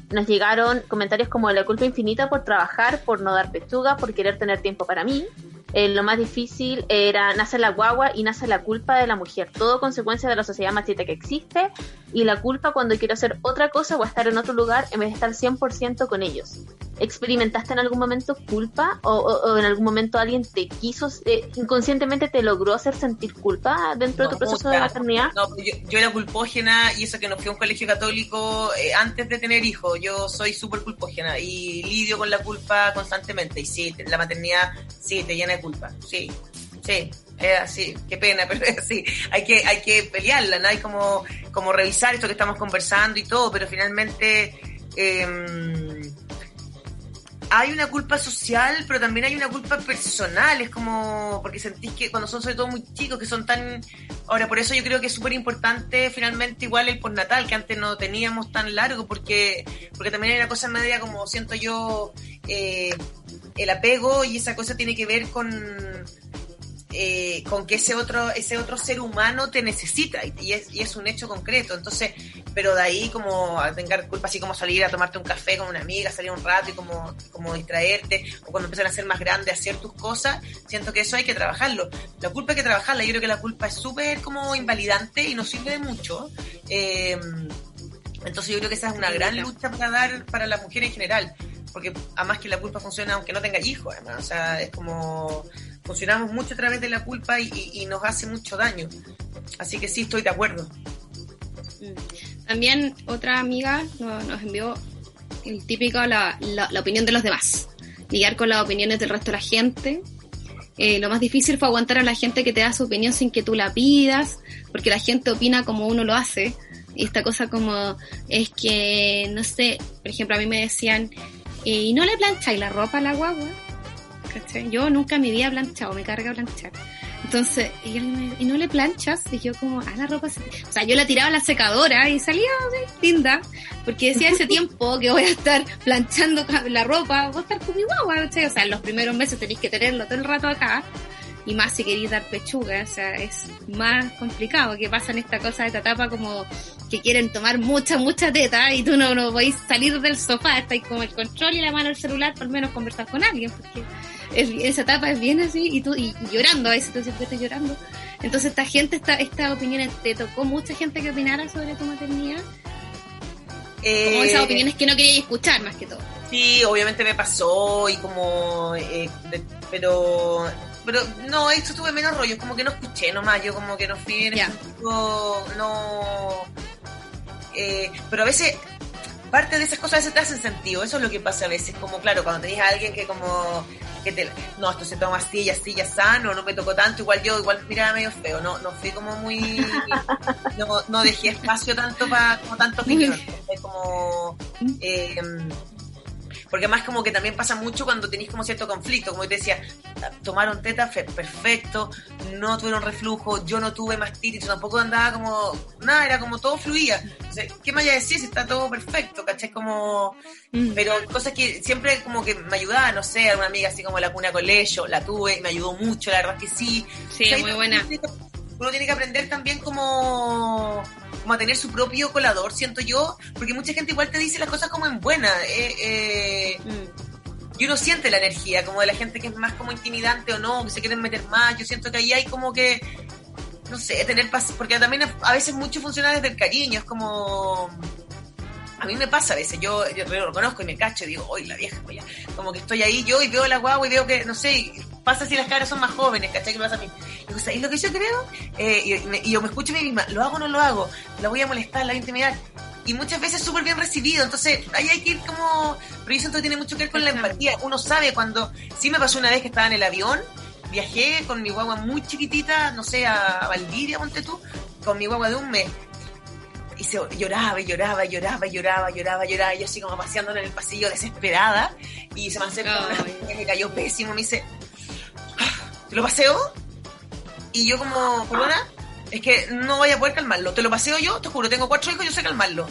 Nos llegaron comentarios como la culpa infinita por trabajar, por no dar pechuga, por querer tener tiempo para mí. Eh, lo más difícil era nace la guagua y nace la culpa de la mujer. Todo consecuencia de la sociedad machista que existe y la culpa cuando quiero hacer otra cosa o estar en otro lugar en vez de estar 100% con ellos. ¿Experimentaste en algún momento culpa o, en algún momento alguien te quiso, eh, inconscientemente te logró hacer sentir culpa dentro de tu proceso de maternidad? No, yo, yo, era culpógena y eso que no fui a un colegio católico eh, antes de tener hijos. Yo soy súper culpógena y lidio con la culpa constantemente. Y sí, la maternidad sí te llena de culpa. Sí, sí, es así, qué pena, pero es así. Hay que, hay que pelearla, ¿no? Hay como, como revisar esto que estamos conversando y todo, pero finalmente eh, hay una culpa social, pero también hay una culpa personal. Es como, porque sentís que cuando son sobre todo muy chicos, que son tan... Ahora, por eso yo creo que es súper importante finalmente igual el postnatal, que antes no teníamos tan largo, porque, porque también hay una cosa media como siento yo, eh, el apego y esa cosa tiene que ver con eh, con que ese otro, ese otro ser humano te necesita y, es, y es un hecho concreto. Entonces, pero de ahí como a tener culpa así como salir a tomarte un café con una amiga, salir un rato y como, como distraerte, o cuando empiezan a ser más grandes, hacer tus cosas, siento que eso hay que trabajarlo. La culpa hay que trabajarla, yo creo que la culpa es súper como invalidante y no sirve de mucho. Eh, entonces yo creo que esa es una gran lucha para dar para la mujer en general, porque además que la culpa funciona aunque no tenga hijos, además, o sea, es como funcionamos mucho a través de la culpa y, nos hace mucho daño. Así que sí, estoy de acuerdo. Mm. También otra amiga nos, envió el típico, la, la, opinión de los demás. Lidiar con las opiniones del resto de la gente. Eh, lo más difícil fue aguantar a la gente que te da su opinión sin que tú la pidas, porque la gente opina como uno lo hace. Y esta cosa como es que, no sé, por ejemplo, a mí me decían, eh, y no le plancháis la ropa a la guagua. ¿Cachai? Yo nunca en mi vida he planchado, me carga planchar. Entonces, y, él me- y no le planchas, y yo como, ah, la ropa se... O sea, yo la tiraba a la secadora y salía así, linda, porque decía ese tiempo que voy a estar planchando la ropa, voy a estar con mi guagua, ¿cachai? O sea, en los primeros meses tenéis que tenerlo todo el rato acá, y más si queréis dar pechuga, o sea, es más complicado, que pasan esta cosa de esta etapa como que quieren tomar mucha, mucha teta y tú no, no podéis salir del sofá, estáis como el control y la mano del celular, por lo menos conversar con alguien, porque es- esa etapa es bien así y tú y, y llorando, a veces tú siempre estás llorando. Entonces esta gente, esta, esta opinión, te tocó mucha gente que opinara sobre tu maternidad, como Eh, esas opiniones que no querías escuchar más que todo. Sí, obviamente me pasó y como, eh, de- pero, pero no, esto tuve menos rollo, como que no escuché nomás, yo como que no fui en sentido, no, eh, pero a veces parte de esas cosas a veces te hacen sentido, eso es lo que pasa a veces, como claro, cuando tenés a alguien que como, que te, no, esto se toma así, y así, ya sano, no me tocó tanto, igual yo, igual miraba medio feo, no, no fui como muy, no, no dejé espacio tanto para, como tanto opinión, es como, eh, porque además como que también pasa mucho cuando tenéis como cierto conflicto, como te decía, tomaron teta, fe- perfecto, no tuvieron reflujo, yo no tuve mastitis, tampoco andaba como, nada, era como todo fluía. Entonces, ¿qué me vaya a decir si está todo perfecto? ¿Cachai? Como, Mm. pero cosas que siempre como que me ayudaba, no sé, a una amiga así como la cuna colegio, la tuve, me ayudó mucho, la verdad es que sí. Sí, muy buena. Uno tiene que aprender también como, como a tener su propio colador, siento yo, porque mucha gente igual te dice las cosas como en buena. Eh, eh, Mm. y uno siente la energía, como de la gente que es más como intimidante o no, que se quieren meter más. Yo siento que ahí hay como que, no sé, tener paz, porque también a veces mucho funciona desde el cariño, es como... A mí me pasa a veces, yo, yo lo reconozco y me cacho y digo, hoy la vieja, pues ya". como que estoy ahí yo y veo la guagua y veo que, no sé, pasa si las caras son más jóvenes, ¿cachai? ¿Qué pasa a mí? Y digo, ¿sabéis lo que yo creo? Eh, y, me- y yo me escucho a mí misma, ¿lo hago o no lo hago? ¿La voy a molestar? ¿La voy a intimidar? Y muchas veces súper bien recibido, entonces ahí hay que ir como... Pero yo siento que tiene mucho que ver con la empatía. Uno sabe cuando... Sí me pasó una vez que estaba en el avión, viajé con mi guagua muy chiquitita, no sé, a Valdivia, ponte tú, con mi guagua de un mes. Y se lloraba y lloraba y lloraba y lloraba, lloraba, lloraba, y yo así como paseando en el pasillo desesperada, y se me acerca una me cayó pésimo, me dice, "Ah, ¿te lo paseo? Y yo como, perdona, es que no voy a poder calmarlo, te lo paseo yo, te juro, tengo cuatro hijos, yo sé calmarlo.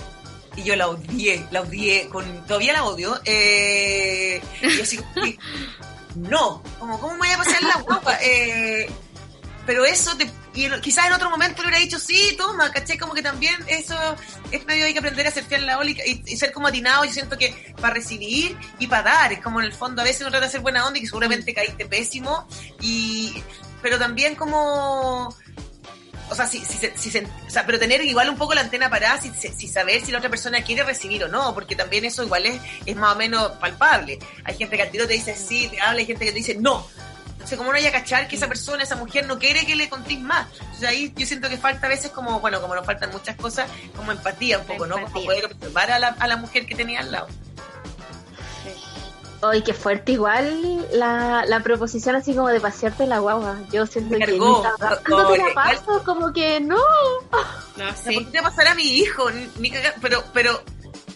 Y yo la odié, la odié, con, todavía la odio. Eh, y así no, como, ¿cómo me voy a pasear la guapa? Eh, pero eso, te, y quizás en otro momento le hubiera dicho, sí, toma, ¿caché? Como que también eso es medio hay que aprender a ser fiel la ola y, ser como atinado. Yo siento que para recibir y para dar, es como en el fondo a veces uno trata de ser buena onda y que seguramente caíste pésimo, y pero también como o sea, si, si, si se- o sea, pero tener igual un poco la antena parada, si, si- si saber si la otra persona quiere recibir o no, porque también eso igual es, es más o menos palpable. Hay gente que al tiro te dice sí, te habla, hay gente que te dice no. Entonces, como no hay a cachar que esa persona, esa mujer no quiere que le contéis más. Entonces, ahí yo siento que falta a veces como, bueno, como nos faltan muchas cosas, como empatía un poco, ¿no? Como Empatía. poder observar a la, a la mujer que tenía al lado. Ay, qué fuerte igual la, la proposición así como de pasearte la guagua. Yo siento Me que No, te la paso, como que no. No, O sea, sí. ¿Por qué le pasará a mi hijo? Ni, ni pero, pero,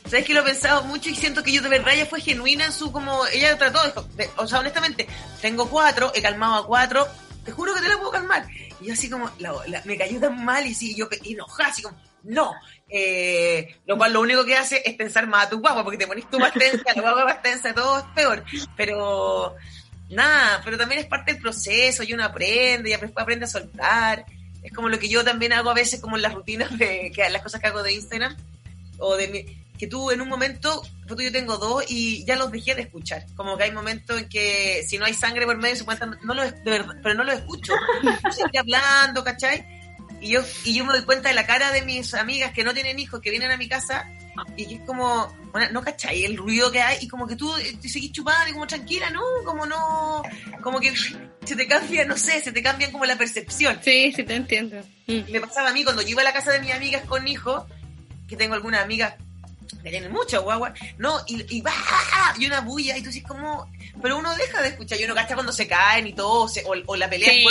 ¿sabes que lo he pensado mucho y siento que yo de verdad ella fue genuina en su como, ella trató, de- o sea, honestamente, tengo cuatro, he calmado a cuatro, te juro que te la puedo calmar. Y yo así como, me cayó tan mal y sí, yo enojada, así como, no. Eh, lo cual lo único que hace es pensar más a tu guagua, porque te pones tú más tensa, la guagua más tensa, todo es peor. Pero, nada, pero también es parte del proceso y uno aprende y aprende a soltar. Es como lo que yo también hago a veces como en las rutinas de que las cosas que hago de Instagram o de mi, que tú en un momento, pues yo tengo dos y ya los dejé de escuchar. Como que hay momentos en que si no hay sangre por medio, supuestamente no lo de verdad, pero no lo escucho. Seguir hablando, ¿cachai? Y yo, y yo me doy cuenta de la cara de mis amigas que no tienen hijos, que vienen a mi casa y que es como, bueno, no cachai, el ruido que hay y como que tú eh, te seguís chupando y como tranquila, ¿no? Como no, como que se te cambia, no sé, se te cambian como la percepción. Sí, sí te entiendo. Me pasaba a mí cuando yo iba a la casa de mis amigas con hijos, que tengo algunas amigas que tienen mucha guagua, ¿no? Y, y va, y una bulla, y tú dices como, pero uno deja de escuchar, y uno cacha cuando se caen y todo, se- o, o la pelea Sí, ahí.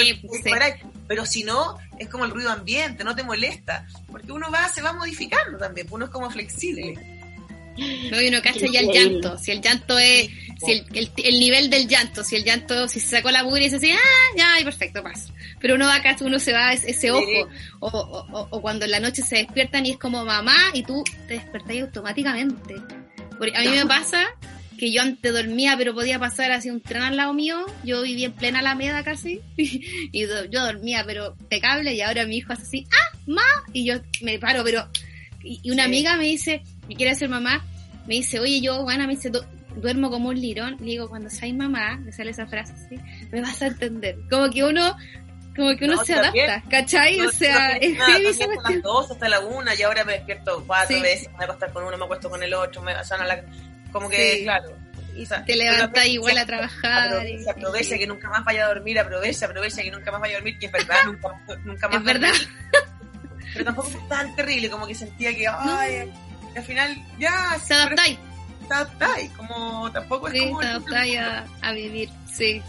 pero si no, es como el ruido ambiente, no te molesta, porque uno va, se va modificando también, uno es como flexible. No, y uno cacha ya el llanto. Si el llanto es. Si el, el, el nivel del llanto, si el llanto, si se sacó la mugre y dice así, ah, ya, ay, perfecto, pasa. Pero uno va acá, uno se va a ese, ese ojo. O, o, o- cuando en la noche se despiertan y es como mamá y tú te despertás automáticamente. Porque a mí me pasa que yo antes dormía, pero podía pasar así un tren al lado mío. Yo vivía en plena Alameda casi. Y do- yo dormía, pero impecable. Y ahora mi hijo hace así, ah, ma. Y yo me paro, pero. Y, y una Sí. amiga me dice, me quiere ser mamá, me dice, oye, yo, bueno, me dice, "Du- duermo como un lirón. Le digo, cuando seas mamá, me sale esa frase así, me vas a entender. Como que uno. Como que uno No, se también. adapta, ¿cachai? No, o sea, no, es nada, heavy esa las dos hasta la una y ahora me despierto cuatro Sí. veces, me voy a acostar con uno, me acuesto con el otro, me sana la... Como que, Sí. claro. y Te levantas igual a trabajar. Aprovecha, y- que nunca más vaya a dormir, aprovecha, aprovecha que nunca más vaya a dormir, que es verdad, nunca, nunca más Es verdad. Pero tampoco fue tan terrible, como que sentía que, ay, al final ya Te adaptáis, te adaptáis, como tampoco es sí, como te adaptáis a, a vivir, sí.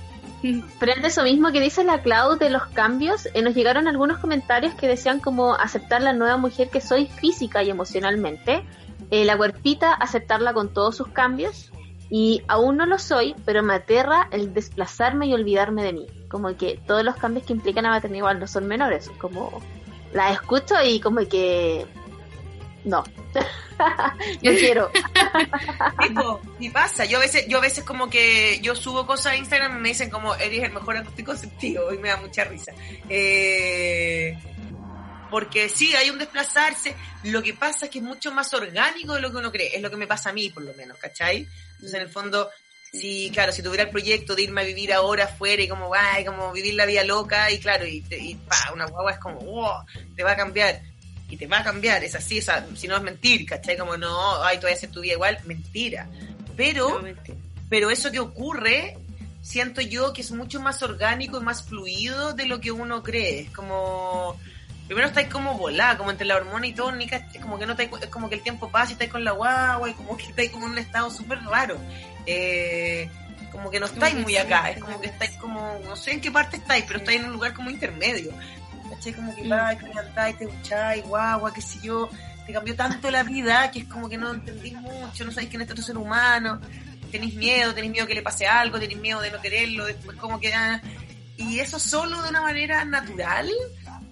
Frente a eso mismo que dice la Clau de los cambios, eh, nos llegaron algunos comentarios que decían como aceptar la nueva mujer que soy física y emocionalmente, eh, la cuerpita aceptarla con todos sus cambios y aún no lo soy, pero me aterra el desplazarme y olvidarme de mí, como que todos los cambios que implican la maternidad igual no son menores, como la escucho y como que no, no quiero. Tipo, y pasa, yo a veces, yo a veces como que yo subo cosas a Instagram y me dicen como eres el mejor anticonceptivo y me da mucha risa. Eh, porque sí, hay un desplazarse, lo que pasa es que es mucho más orgánico de lo que uno cree, es lo que me pasa a mí por lo menos, ¿cachai? Entonces en el fondo, sí, claro, si tuviera el proyecto de irme a vivir ahora afuera y como, ay, como vivir la vida loca y claro, y, y pa, una guagua es como, wow, te va a cambiar. Y te va a cambiar, es así, o sea, si no es mentir, ¿cachai? Como no, ay, tú vas a hacer tu vida igual, mentira. Pero, No, pero eso que ocurre, siento yo que es mucho más orgánico y más fluido de lo que uno cree. Es como, primero estáis como volada, como entre la hormona y tónica, es como que no estáis- es como que el tiempo pasa y estáis con la guagua y como que estáis como en un estado súper raro. Eh, como que no estáis que muy acá, es como que estáis como, no sé en qué parte estáis, pero estáis en un lugar como intermedio. ¿Cachai? Como que Mm. vais, te levantáis, te ducháis, guagua, qué sé yo, te cambió tanto la vida que es como que no entendís mucho, no sabéis quién es otro ser humano, tenéis miedo, tenéis miedo que le pase algo, tenéis miedo de no quererlo, después como que... ah, y eso solo de una manera natural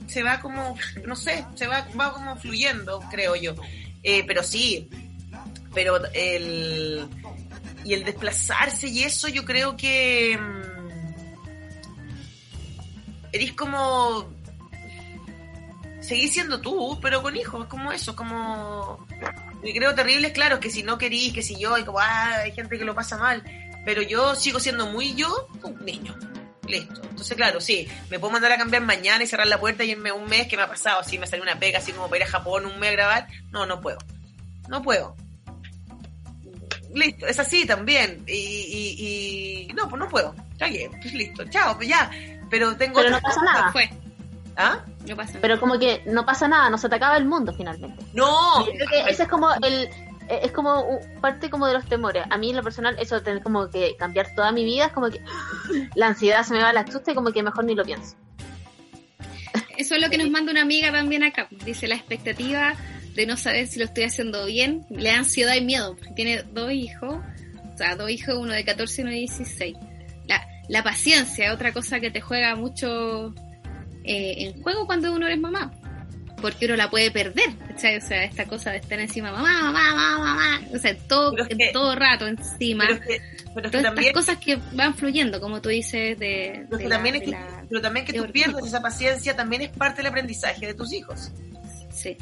se va como, no sé, se va, va como fluyendo, creo yo. Eh, pero sí, pero el... Y el desplazarse y eso yo creo que... mm, eres como... Seguís siendo tú, pero con hijos, es como eso, como... Y creo terrible, claro, que si no querís, que si yo, y como, ah, hay gente que lo pasa mal, pero yo sigo siendo muy yo, un niño. Listo. Entonces, claro, sí, me puedo mandar a cambiar mañana y cerrar la puerta y irme un mes que me ha pasado, así me salió una pega, así como para ir a Japón un mes a grabar. No, no puedo. No puedo. Listo, es así también. Y, y, y- no, pues no puedo. Ya pues listo, chao, pues ya. Pero tengo Pero no pasa nada. Fue, ¿Ah? No pasa nada. Pero como que no pasa nada, no se te acaba el mundo finalmente. No, Yo creo que ese es como el eh, es como parte como de los temores. A mí en lo personal eso de tener como que cambiar toda mi vida es como que la ansiedad se me va a la chusta y como que mejor ni lo pienso. Eso es lo que nos manda una amiga también acá. Dice la expectativa de no saber si lo estoy haciendo bien, le da ansiedad y miedo, porque tiene dos hijos, o sea, dos hijos, uno de 14 y uno de 16. La, la paciencia es otra cosa que te juega mucho eh, en juego cuando uno eres mamá, porque uno la puede perder, ¿cachai? O sea, esta cosa de estar encima, mamá, mamá, mamá, mamá, o sea, todo, es que- todo rato encima. pero es que, pero es que Todas también, estas cosas que van fluyendo, como tú dices, de, pero es de que la- también es de que, la- pero también que tú pierdes esa paciencia también es parte del aprendizaje de tus hijos. Sí.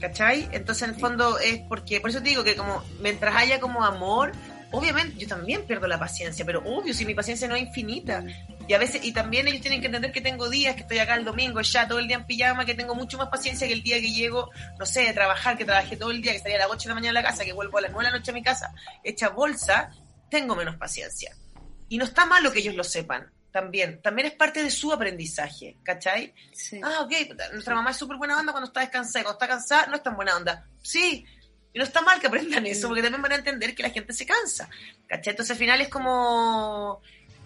¿Cachai? Entonces, en el fondo es porque, por eso te digo que como mientras haya como amor, obviamente yo también pierdo la paciencia, pero obvio, si mi paciencia no es infinita. Y a veces, y también ellos tienen que entender que tengo días que estoy acá el domingo, ya todo el día en pijama, que tengo mucho más paciencia que el día que llego, no sé, de trabajar, que trabajé todo el día, que salía a las 8 de la mañana a la casa, que vuelvo a las 9 de la noche a mi casa, hecha bolsa, tengo menos paciencia. Y no está malo que ellos lo sepan, también. También es parte de su aprendizaje, ¿cachai? sí. Ah, ok, nuestra mamá es súper buena onda cuando está descansada, y cuando está cansada no es tan buena onda. Sí, y no está mal que aprendan eso, porque también van a entender que la gente se cansa. ¿Cachai? Entonces al final es como...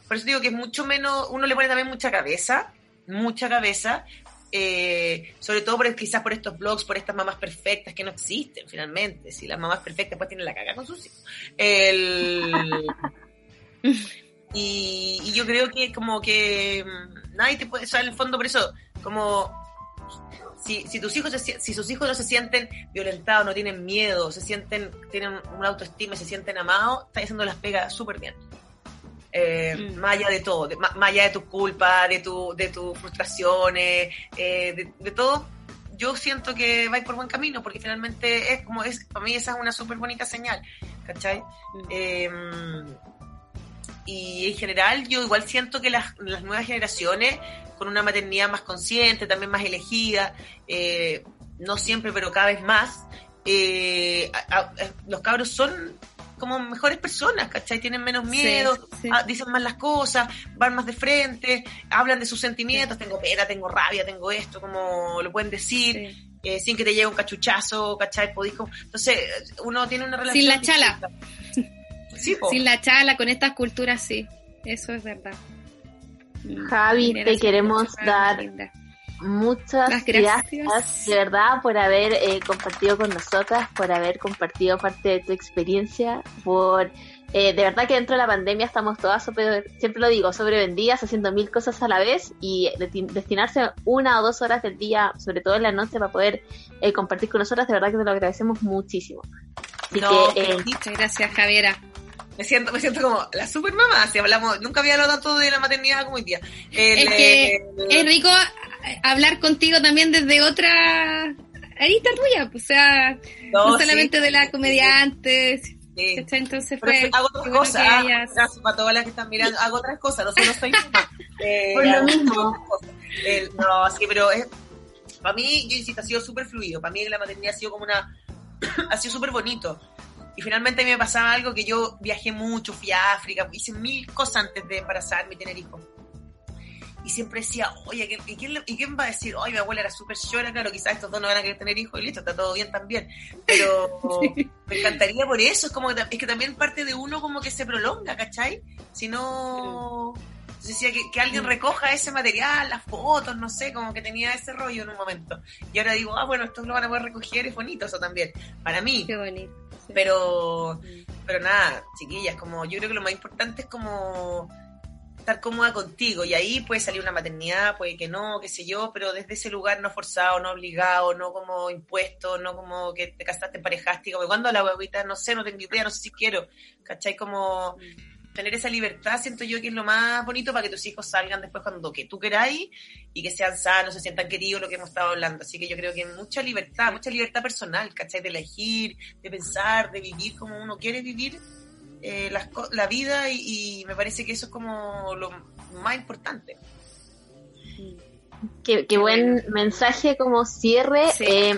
Por eso digo que es mucho menos, uno le pone también mucha cabeza, mucha cabeza, eh, sobre todo por, quizás por estos blogs, por estas mamás perfectas que no existen finalmente. Si las mamás perfectas pues tienen la caga con sus hijos. El, y, y yo creo que como que mm, nadie te puede, o sea, en el fondo por eso, como si, si tus hijos se- si sus hijos no se sienten violentados, no tienen miedo, se sienten, tienen una autoestima, se sienten amados, estás haciendo las pegas súper bien. Eh, Mm. Más allá de todo, de- más allá de tus culpas, de tu, de tus frustraciones, eh, de, de todo, yo siento que vais por buen camino, porque finalmente es como es, para mí esa es una súper bonita señal, ¿cachai? Mm. Eh, y en general yo igual siento que las, las nuevas generaciones, con una maternidad más consciente, también más elegida, eh, no siempre, pero cada vez más, eh, a- a- los cabros son como mejores personas, ¿cachai? Tienen menos miedo, Sí, sí. ah, dicen más las cosas, van más de frente, hablan de sus sentimientos, tengo pena, tengo rabia, tengo esto, como lo pueden decir, eh, sin que te llegue un cachuchazo, ¿cachai? Podís como- Entonces, uno tiene una relación... Sin la chala. Sin la chala, con estas culturas, sí. Eso es verdad. Mm, Javi, te queremos dar linda. Muchas gracias. gracias. de verdad por haber eh, compartido con nosotras, por haber compartido parte de tu experiencia, por eh, de verdad que dentro de la pandemia estamos todas, sobre- siempre lo digo, sobrevendidas, haciendo mil cosas a la vez y desti- destinarse una o dos horas del día, sobre todo en la noche, para poder eh, compartir con nosotras, de verdad que te lo agradecemos muchísimo. Así No, que, eh, Muchas gracias, Javiera. Me siento, me siento como la super mamá, si hablamos, nunca había hablado tanto de la maternidad como hoy día. El, Es que eh, Es rico eh, hablar contigo también desde otra arista tuya, pues, o sea, no, no, solamente sí, de la comediante, sí. Entonces fue... hago otras cosas, ah, gracias para todas las que están mirando, hago otras cosas, no solo soy mamá. Eh, Por lo mismo. no, sí, pero es, para mí, yo insisto, ha sido súper fluido, para mí la maternidad ha sido como una, ha sido súper bonito. Y finalmente a mí me pasaba algo que yo viajé mucho, fui a África, hice mil cosas antes de embarazarme y tener hijos. Y siempre decía, oye, ¿quién- ¿y quién, y quién va a decir? Oye, mi abuela era súper llora, claro, quizás estos dos no van a querer tener hijos y listo, está todo bien también. Pero me encantaría por eso, es como que, es que también parte de uno como que se prolonga, ¿cachai? Si no... Decía que, que alguien recoja ese material, las fotos, no sé, como que tenía ese rollo en un momento. Y ahora digo, ah, bueno, estos lo van a poder recoger, es bonito eso también, para mí. Qué bonito. Pero, pero nada, chiquillas, como yo creo que lo más importante es como estar cómoda contigo. Y ahí puede salir una maternidad, puede que no, qué sé yo, pero desde ese lugar no forzado, no obligado, no como impuesto, no como que te casaste, emparejaste, como cuando la huevita, no sé, no tengo idea, no sé si quiero, ¿cachai? Como tener esa libertad siento yo que es lo más bonito para que tus hijos salgan después cuando que tú queráis y que sean sanos, se sientan queridos, lo que hemos estado hablando. Así que yo creo que mucha libertad, mucha libertad personal, ¿cachai? De elegir, de pensar, de vivir como uno quiere vivir eh, co- la vida y, y me parece que eso es como lo más importante. qué, qué buen mensaje como cierre. Sí. Eh,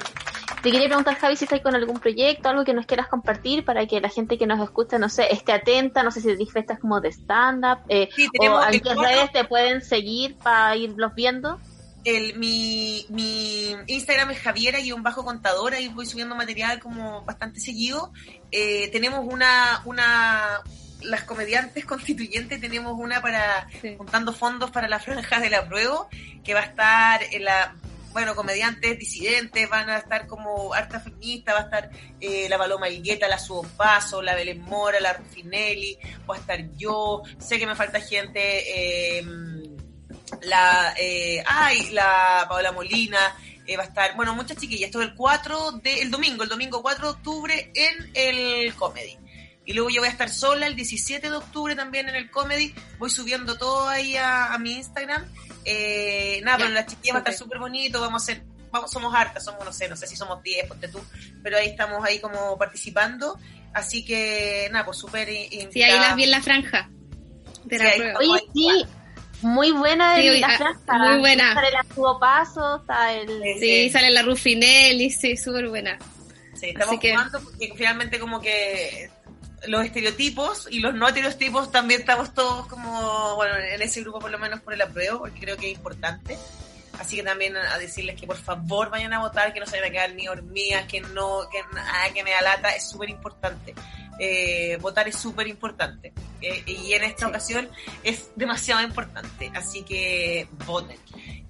te quería preguntar, Javi, si estás con algún proyecto, algo que nos quieras compartir para que la gente que nos escucha, no sé, esté atenta, no sé si fiestas como de stand-up, eh, Sí, o el qué redes te pueden seguir para irlos viendo. el, mi, mi Instagram es Javiera-contadora y voy subiendo material como bastante seguido. Eh, tenemos una, una, las comediantes constituyentes tenemos una para Sí. juntando fondos para la franja de la prueba, que va a estar en la, bueno, comediantes disidentes, van a estar como harta feminista, va a estar eh, la Paloma Higueta, la Subo Paso, la Belén Mora, la Rufinelli, va a estar yo, sé que me falta gente, eh, la, eh, ay, la Paola Molina, eh, va a estar, bueno, muchas chiquillas, esto es el 4 de, el domingo, el domingo 4 de octubre en el Comedy. Y luego yo voy a estar sola el 17 de octubre también en el Comedy. Voy subiendo todo ahí a, a mi Instagram. Eh, nada, Ya, pero las chiquillas va a estar súper. bonito. Vamos a hacer, vamos, somos hartas, somos, no sé, no sé si somos 10, ponte tú. Pero ahí estamos ahí como participando. Así que, nada, pues súper Sí, ahí las vi en la franja de la Sí, prueba. Oye, sí, muy buena Sí, oye, la franja. muy buena. Está el Arturo Paso, está el... Sí, sale la Rufinelli, sí, súper buena. Sí, estamos Así que- jugando porque finalmente como que los estereotipos y los no estereotipos también estamos todos como, bueno, en ese grupo por lo menos por el apruebo, porque creo que es importante. Así que también a decirles que por favor vayan a votar, que no se vayan a quedar ni hormigas, que no, que nada, que me da lata, es súper importante. Eh, votar es súper importante. Eh, y en esta ocasión es demasiado importante. Así que voten.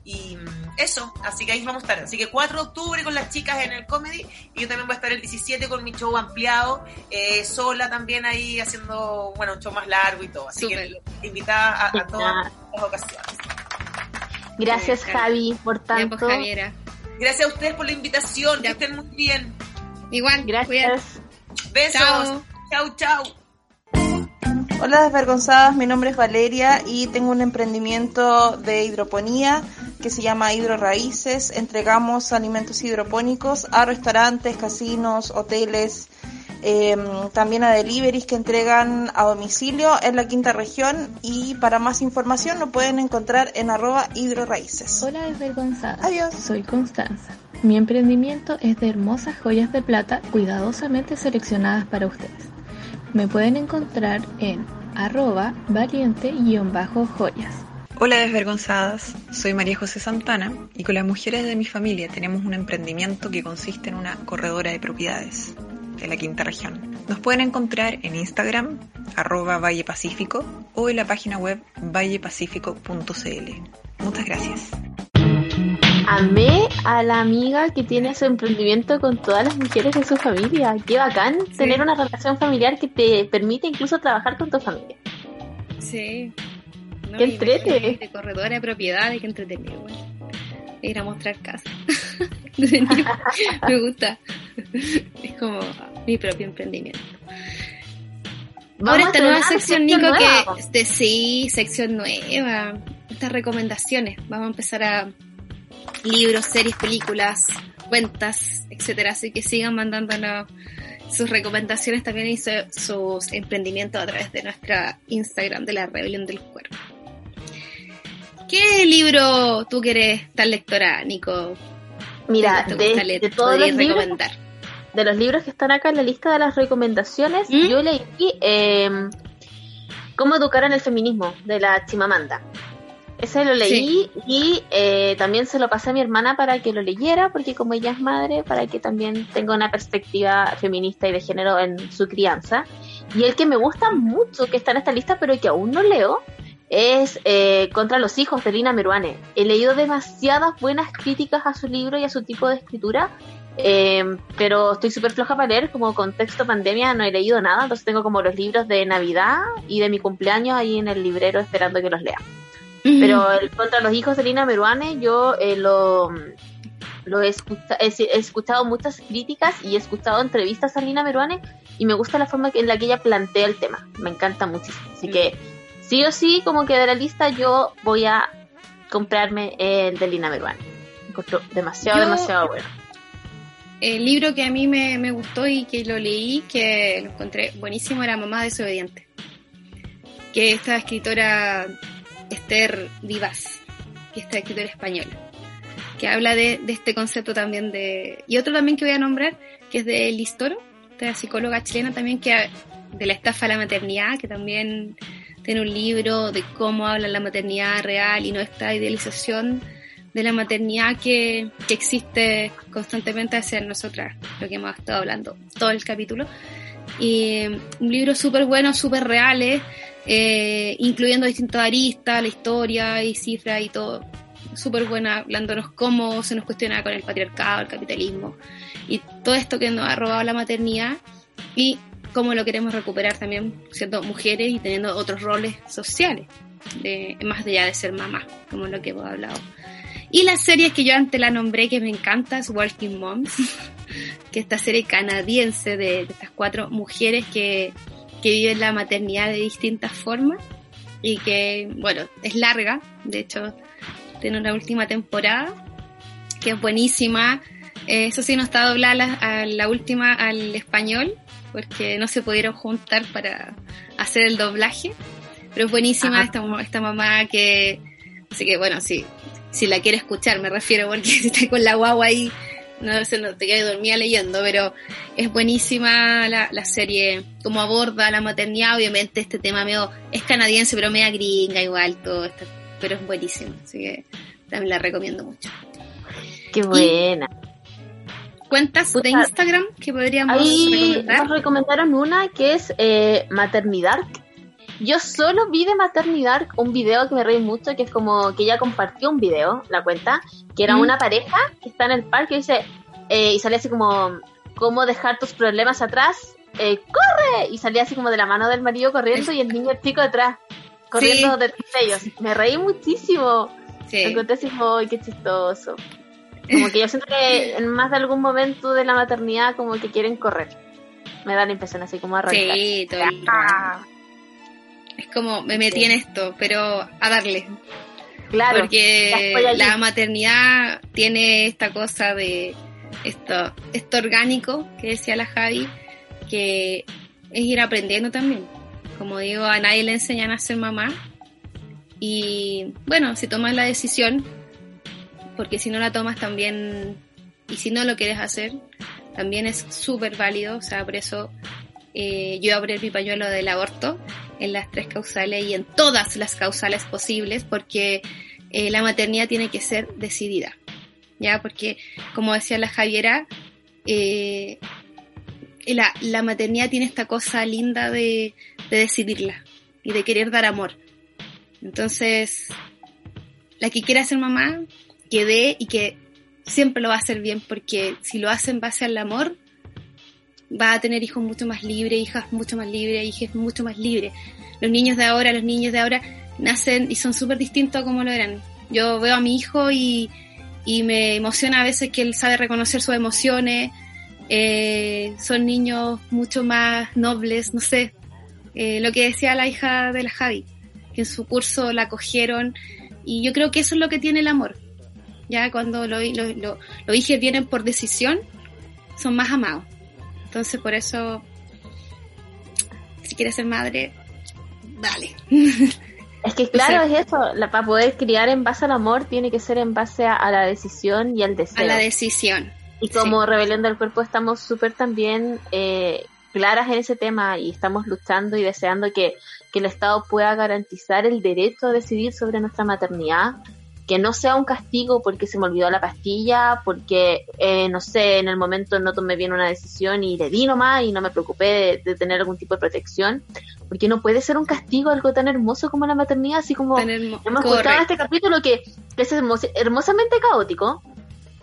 Y mm, eso, así que ahí vamos a estar. Así que 4 de octubre con las chicas en el comedy y yo también voy a estar el 17 con mi show ampliado, eh, sola también ahí haciendo, bueno, un show más largo y todo. Así que invitada a, a todas las ocasiones. Gracias, bien, Javi, por pues, tanto. Javiera. Gracias a ustedes por la invitación, que Ya. estén muy bien. Igual, cuídate. Gracias. Besos. Chao. Chau, chau. Hola desvergonzadas, mi nombre es Valeria y tengo un emprendimiento de hidroponía que se llama Hidro Raíces. Entregamos alimentos hidropónicos a restaurantes, casinos, hoteles, eh, también a deliveries que entregan a domicilio en la quinta región y para más información lo pueden encontrar en arroba hidroraíces. Hola desvergonzada. Adiós. Soy Constanza. Mi emprendimiento es de hermosas joyas de plata cuidadosamente seleccionadas para ustedes. Me pueden encontrar en arroba valiente-joyas. Hola desvergonzadas, soy María José Santana y con las mujeres de mi familia tenemos un emprendimiento que consiste en una corredora de propiedades de la quinta región. Nos pueden encontrar en Instagram, arroba Valle Pacífico o en la página web vallepacífico.cl. Muchas gracias. Amé a la amiga que tiene su emprendimiento con todas las mujeres de su familia. Qué bacán tener una relación familiar que te permite incluso trabajar con tu familia. Sí. No, Qué entrete. De corredora de propiedades, qué entretenido, güey. Ir a mostrar casa. Me gusta. Es como mi propio emprendimiento. Ahora Vamos esta nueva sección, Nico, nueva, que po. este, sí, sección nueva. Estas recomendaciones. Vamos a empezar a libros, series, películas, cuentas, etcétera. Así que sigan mandándonos sus recomendaciones también y su- sus emprendimientos a través de nuestra Instagram de la Rebelión del Cuerpo. ¿Qué libro tú quieres tan lectora, Nico? Mira, ¿Te de, de todos los ¿Podrías libros, recomendar? de los libros que están acá en la lista de las recomendaciones, ¿Mm? yo leí eh, Cómo educar en el feminismo, de la Chimamanda. Ese lo leí y eh, también se lo pasé a mi hermana para que lo leyera, porque como ella es madre, para que también tenga una perspectiva feminista y de género en su crianza. Y el que me gusta mucho, que está en esta lista, pero que aún no leo, es eh, Contra los hijos de Lina Meruane. He leído demasiadas buenas críticas a su libro y a su tipo de escritura, eh, pero estoy súper floja para leer, como contexto pandemia no he leído nada, entonces tengo como los libros de Navidad y de mi cumpleaños ahí en el librero esperando que los lea. Pero el Contra los hijos de Lina Meruane yo eh, lo, lo he, escucha- he, he escuchado muchas críticas y he escuchado entrevistas a Lina Meruane y me gusta la forma en la que ella plantea el tema, me encanta muchísimo. Así que sí o sí, como que de la lista yo voy a comprarme el de Lina Meruane. Encuentro demasiado, Yo- demasiado bueno. El libro que a mí me, me gustó y que lo leí, que lo encontré buenísimo, era Mamá desobediente. Que esta escritora Esther Vivas, que esta escritora española, que habla de, de este concepto también de... Y otro también que voy a nombrar, que es de Liz Toro, esta psicóloga chilena también, que de la estafa a la maternidad, que también tiene un libro de cómo habla la maternidad real y no esta idealización de la maternidad que, que existe constantemente hacia nosotras, lo que hemos estado hablando todo el capítulo. Y eh, un libro súper bueno, súper reales, eh, incluyendo distintas aristas, la historia y cifras y todo. Súper buena, hablándonos cómo se nos cuestiona con el patriarcado, el capitalismo y todo esto que nos ha robado la maternidad y cómo lo queremos recuperar también siendo mujeres y teniendo otros roles sociales, de, más allá de ser mamá, como lo que hemos hablado. Y la serie que yo antes la nombré, que me encanta, es Working Moms, que esta serie canadiense de, de estas cuatro mujeres que, que viven la maternidad de distintas formas y que, bueno, es larga, de hecho, tiene una última temporada que es buenísima. Eh, eso sí, no está doblada la, a la última al español, porque no se pudieron juntar para hacer el doblaje. Pero es buenísima esta, esta mamá que. Así que bueno, sí, si la quiere escuchar, me refiero, porque si está con la guagua ahí, no se no te quedas dormida leyendo, pero es buenísima la, la serie, como aborda la maternidad, obviamente este tema medio es canadiense, pero media gringa igual, todo esto, pero es buenísimo, así que también la recomiendo mucho. Qué buena. ¿Cuentas de Instagram que podríamos Ahí recomendar? nos recomendaron una que es eh, Maternidad. Yo solo vi de maternidad un video que me reí mucho, que es como que ella compartió un video, la cuenta, que era Mm. una pareja que está en el parque y dice, eh, y salía así como, ¿cómo dejar tus problemas atrás? Eh, ¡Corre! Y salía así como de la mano del marido corriendo y el niño chico detrás, corriendo Sí. detrás de ellos. Me reí muchísimo. Me encontré así ¡ay, qué chistoso! Como que yo siento que en más de algún momento de la maternidad como que quieren correr. Me da la impresión así como arrancar. Sí, todo Ah, Es como, me metí en esto, pero a darle. claro. porque la maternidad tiene esta cosa de esto, esto orgánico que decía la Javi, que es ir aprendiendo también. Como digo, a nadie le enseñan a ser mamá. Y bueno, si tomas la decisión, porque si no la tomas también, y si no lo quieres hacer, también es súper válido. O sea, por eso eh, yo abrí mi pañuelo del aborto en las tres causales y en todas las causales posibles, porque eh, la maternidad tiene que ser decidida. ¿Ya? Porque, como decía la Javiera, eh, la, la maternidad tiene esta cosa linda de, de decidirla y de querer dar amor. Entonces, la que quiera ser mamá, que dé y que siempre lo va a hacer bien, porque si lo hace en base al amor, va a tener hijos mucho más libres, hijas mucho más libres, hijas mucho más libres. Los niños de ahora, los niños de ahora nacen y son súper distintos a como lo eran. Yo veo a mi hijo y, y me emociona a veces que él sabe reconocer sus emociones. Eh, son niños mucho más nobles, no sé. Eh, lo que decía la hija de la Javi, que en su curso la cogieron. Y yo creo que eso es lo que tiene el amor. Ya cuando los lo, lo, lo hijos vienen por decisión, son más amados. Entonces, por eso, si quieres ser madre, dale. Es que claro, es eso, la, para poder criar en base al amor tiene que ser en base a, a la decisión y al deseo. A la decisión. Y como Rebelión del Cuerpo estamos súper también eh, claras en ese tema y estamos luchando y deseando que, que el Estado pueda garantizar el derecho a decidir sobre nuestra maternidad, que no sea un castigo porque se me olvidó la pastilla, porque, eh, no sé, en el momento no tomé bien una decisión y le di nomás y no me preocupé de, de tener algún tipo de protección, porque no puede ser un castigo algo tan hermoso como la maternidad, así como hemos Correcto. este capítulo que es hermos- hermosamente caótico,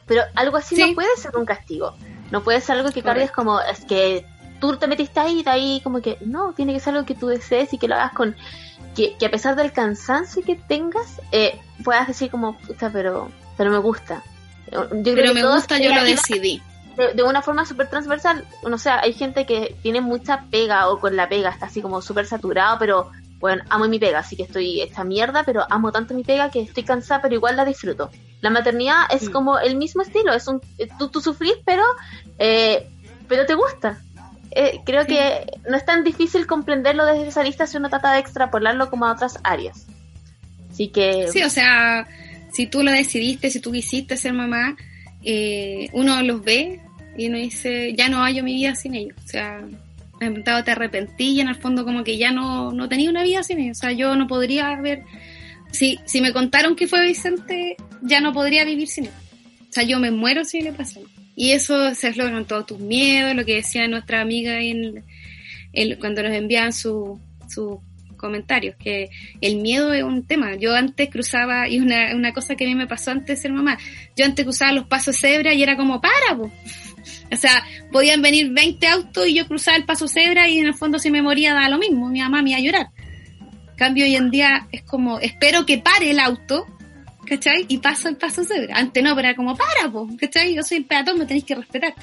pero algo así Sí. no puede ser un castigo. No puede ser algo que cargues como, es que tú te metiste ahí, de ahí como que, no, tiene que ser algo que tú desees y que lo hagas con, que, que a pesar del cansancio que tengas, eh, puedas decir como, puta, pero, pero me gusta. Yo creo Pero que me gusta, yo lo decidí. de, de una forma súper transversal. No sé, hay gente que tiene mucha pega o con la pega está así como súper saturado, pero bueno, amo mi pega, así que estoy esta mierda, pero amo tanto mi pega que estoy cansada, pero igual la disfruto. La maternidad es Mm. como el mismo estilo, es un eh, tú, tú sufrís, pero eh, pero te gusta. Eh, creo que no es tan difícil comprenderlo desde esa lista si uno trata de extrapolarlo como a otras áreas. Así que Sí, o sea, si tú lo decidiste, si tú quisiste ser mamá, eh, uno los ve y uno dice, ya no hallo mi vida sin ellos. O sea, me he preguntado, te arrepentí y en el fondo como que ya no, no tenía una vida sin ellos. O sea, yo no podría haber... Si, si me contaron que fue Vicente, ya no podría vivir sin él. O sea, yo me muero si le pasa. Y eso se logran todos tus miedos, lo que decía nuestra amiga cuando nos enviaban su- sus comentarios, que el miedo es un tema. Yo antes cruzaba, y una, una cosa que a mí me pasó antes de ser mamá, yo antes cruzaba los pasos cebra y era como, para, po. O sea, podían venir 20 autos y yo cruzaba el paso cebra y en el fondo si me moría daba lo mismo, mi mamá me iba a llorar. En cambio, hoy en día es como, espero que pare el auto, ¿cachai? Y paso el paso cebra. Antes no, pero era como, para, po, ¿cachai? Yo soy el peatón, me tenéis que respetar.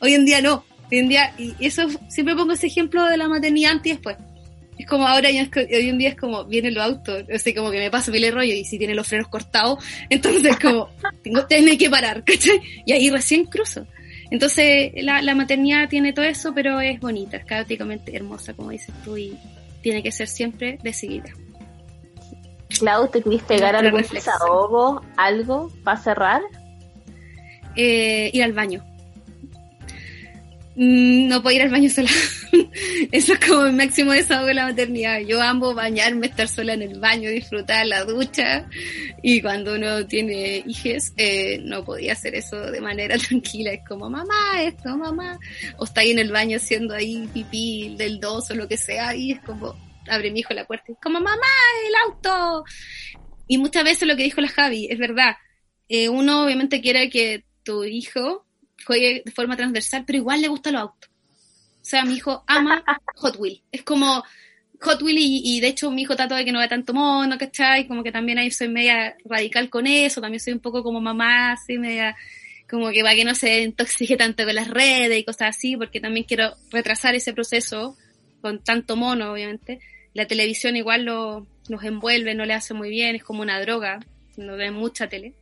Hoy en día no. Hoy en día, y eso siempre pongo ese ejemplo de la maternidad antes y después. Es como ahora, hoy en día es como, vienen los autos, o sea, como que me paso el rollo y si tiene los frenos cortados, entonces como, tengo, tiene que parar, ¿cachai? Y ahí recién cruzo. Entonces, la, la maternidad tiene todo eso, pero es bonita, es caóticamente hermosa, como dices tú, y tiene que ser siempre decidida. Clau, ¿te querís pegar Nuestra algún desahogo, algo para cerrar? Eh, ir al baño. Mm, No puedo ir al baño sola. Eso es como el máximo desahogo de la maternidad. Yo amo bañarme, estar sola en el baño, disfrutar la ducha. Y cuando uno tiene hijos, eh, no podía hacer eso de manera tranquila. Es como, mamá, esto, mamá. O está ahí en el baño haciendo ahí pipí del dos o lo que sea. Y es como, abre mi hijo la puerta y es como, mamá, el auto. Y muchas veces lo que dijo la Javi, es verdad. Eh, uno obviamente quiere que tu hijo juegue de forma transversal, pero igual le gustan los autos. O sea, mi hijo ama Hot Wheels. Es como Hot Wheels y, y de hecho mi hijo trata de que no vea tanto mono, ¿cachai? Como que también ahí soy media radical con eso, también soy un poco como mamá, así media como que para que no se intoxique tanto con las redes y cosas así, porque también quiero retrasar ese proceso con tanto mono, obviamente. La televisión igual lo, los envuelve, no le hace muy bien, es como una droga, no ven mucha tele.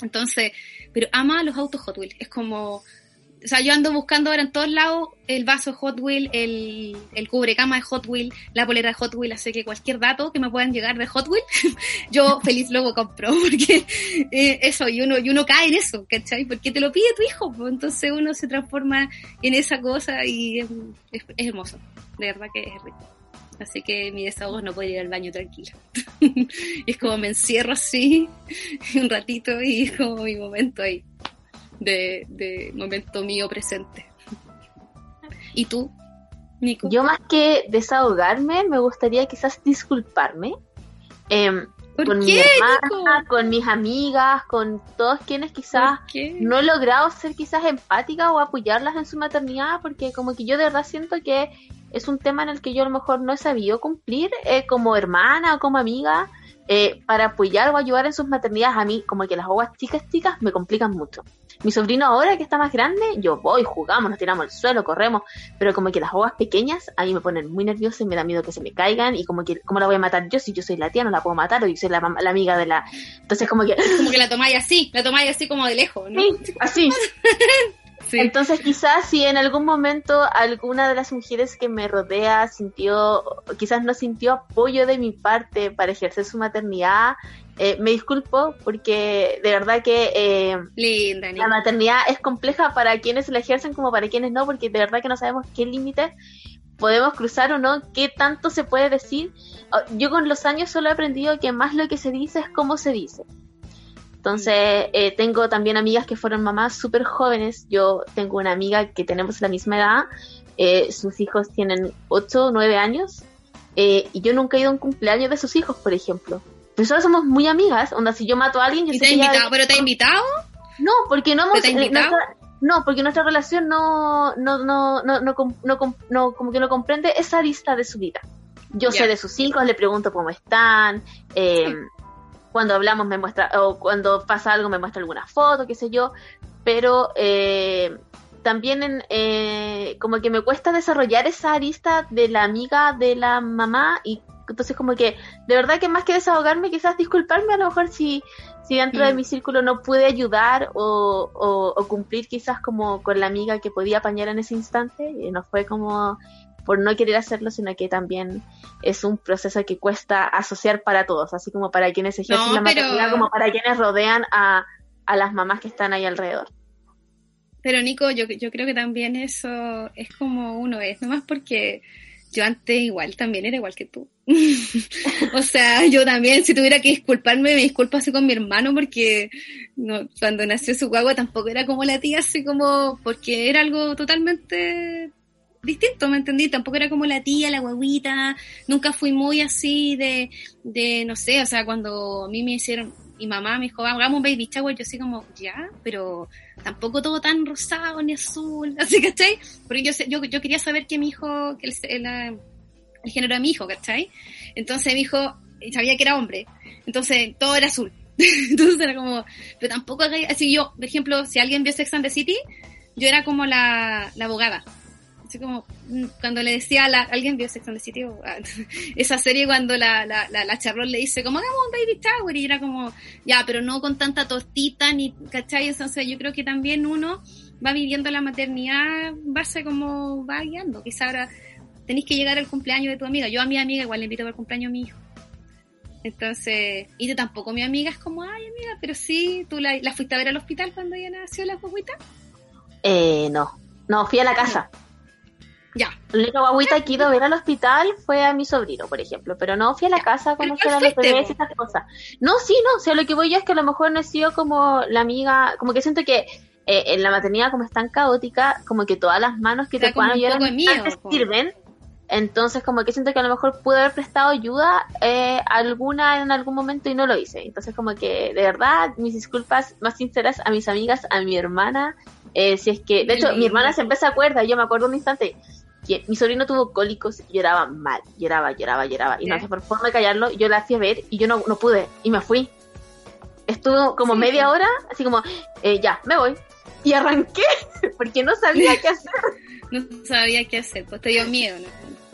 Entonces, pero ama los autos Hot Wheels, es como, o sea, yo ando buscando ahora en todos lados el vaso Hot Wheels, el, el cubrecama de Hot Wheels, la polera de Hot Wheels, así que cualquier dato que me puedan llegar de Hot Wheels, yo feliz luego compro, porque eh, eso, y uno, y uno cae en eso, ¿cachai? Porque te lo pide tu hijo, pues, entonces uno se transforma en esa cosa y es, es hermoso, de verdad que es rico. Así que mi desahogo no puede ir al baño tranquilo. y es como me encierro así un ratito y es como mi momento ahí de, de momento mío presente. ¿Y tú, Nico? Yo más que desahogarme, me gustaría quizás disculparme. ¿Por con mi qué, hermana, con mis amigas, con todos quienes quizás no he logrado ser quizás empática o apoyarlas en su maternidad, porque como que yo de verdad siento que es un tema en el que yo a lo mejor no he sabido cumplir eh, como hermana o como amiga eh, para apoyar o ayudar en sus maternidades. A mí como que las aguas chicas chicas me complican mucho. Mi sobrino ahora que está más grande, yo voy, jugamos, nos tiramos al suelo, corremos, pero como que las aguas pequeñas a mí me ponen muy nerviosa y me da miedo que se me caigan y como que, ¿cómo la voy a matar yo si yo soy la tía? No la puedo matar o yo soy la, la amiga de la... Entonces como que... Como que la tomáis así, la tomáis así como de lejos, ¿no? Sí, así. Sí. Entonces quizás si en algún momento alguna de las mujeres que me rodea sintió, quizás no sintió apoyo de mi parte para ejercer su maternidad, eh, me disculpo porque de verdad que eh, Linda, la maternidad es compleja para quienes la ejercen como para quienes no, porque de verdad que no sabemos qué límites podemos cruzar o no, qué tanto se puede decir. Ah, Yo con los años solo he aprendido que más lo que se dice es cómo se dice. Entonces, eh, tengo también amigas que fueron mamás súper jóvenes. Yo tengo una amiga que tenemos la misma edad. eh, sus hijos tienen 8 o 9 años. eh, y yo nunca he ido a un cumpleaños de sus hijos, por ejemplo. Nosotros somos muy amigas. Onda, si yo mato a alguien, yo ¿Y sé te que invitado? ¿Pero te ha invitado? no, porque no hemos. ¿Te ha invitado? nuestra- no, porque nuestra relación no, no, no, no, no, no no- como que no comprende esa lista de su vida. Yo Ya. sé de sus hijos, le pregunto cómo están, eh, cuando hablamos me muestra, o cuando pasa algo me muestra alguna foto, qué sé yo, pero eh, también en, eh, como que me cuesta desarrollar esa arista de la amiga de la mamá y entonces como que de verdad que más que desahogarme quizás disculparme a lo mejor si si dentro de Mm. mi círculo no pude ayudar o, o- o cumplir quizás como con la amiga que podía apañar en ese instante, y no fue como por no querer hacerlo, sino que también es un proceso que cuesta asociar para todos, así como para quienes ejercen No, la pero- maternidad, como para quienes rodean a, a las mamás que están ahí alrededor. Pero Nico, yo, yo creo que también eso es como uno es, nomás porque yo antes igual también era igual que tú. o sea, yo también, si tuviera que disculparme, me disculpo así con mi hermano porque no, cuando nació su guagua tampoco era como la tía, así como, porque era algo totalmente distinto, ¿me entendí? Tampoco era como la tía, la guaguita, nunca fui muy así de, de, no sé, o sea, cuando a mí me hicieron, mi mamá me dijo, hagamos un baby shower, yo así como, ya, pero tampoco todo tan rosado ni azul, así, ¿cachai? Porque yo, yo, yo quería saber que mi hijo, que el, el, el género de mi hijo, ¿cachai? Entonces mi hijo sabía que era hombre, entonces todo era azul. entonces era como, pero tampoco, así yo, por ejemplo, si alguien vio Sex and the City, yo era como la, la abogada. Así como mm, cuando le decía a la, alguien vio Sex and the City, ah, esa serie cuando la, la, la, la Charlotte le dice como hagamos un baby shower y era como, ya, pero no con tanta tortita ni, ¿cachai? Entonces yo creo que también uno va viviendo la maternidad en base a cómo va guiando. Quizá ahora tenéis que llegar al cumpleaños de tu amiga. Yo a mi amiga igual le invito para el cumpleaños a mi hijo. Entonces, y tú tampoco, mi amiga es como, ay amiga, pero sí, tú la, la fuiste a ver al hospital cuando ella nació la guaguita. Eh, no, no, fui a la casa. Ya. La única guaguita que he ido a ver al hospital fue a mi sobrino, por ejemplo, pero no fui a la casa a ¿Pero conocer a los bebés y esas cosas. No, sí, no, o sea, lo que voy yo es que a lo mejor no he sido como la amiga, como que siento que eh, en la maternidad como es tan caótica, como que todas las manos que Está te puedan ayudar po. sirven, Entonces, como que siento que a lo mejor pude haber prestado ayuda eh, alguna en algún momento y no lo hice. Entonces, como que de verdad, mis disculpas más sinceras a mis amigas, a mi hermana. Eh, si es que, de hecho, mi hermana siempre se acuerda, yo me acuerdo un instante, mi sobrino tuvo cólicos y lloraba mal, lloraba, lloraba, lloraba. Y no sé por forma de callarlo, yo la hacía ver y yo no, no pude y me fui. Estuvo como media hora, así como, eh, ya, me voy. Y arranqué, porque no sabía qué hacer. No sabía qué hacer, pues te dio miedo, ¿no?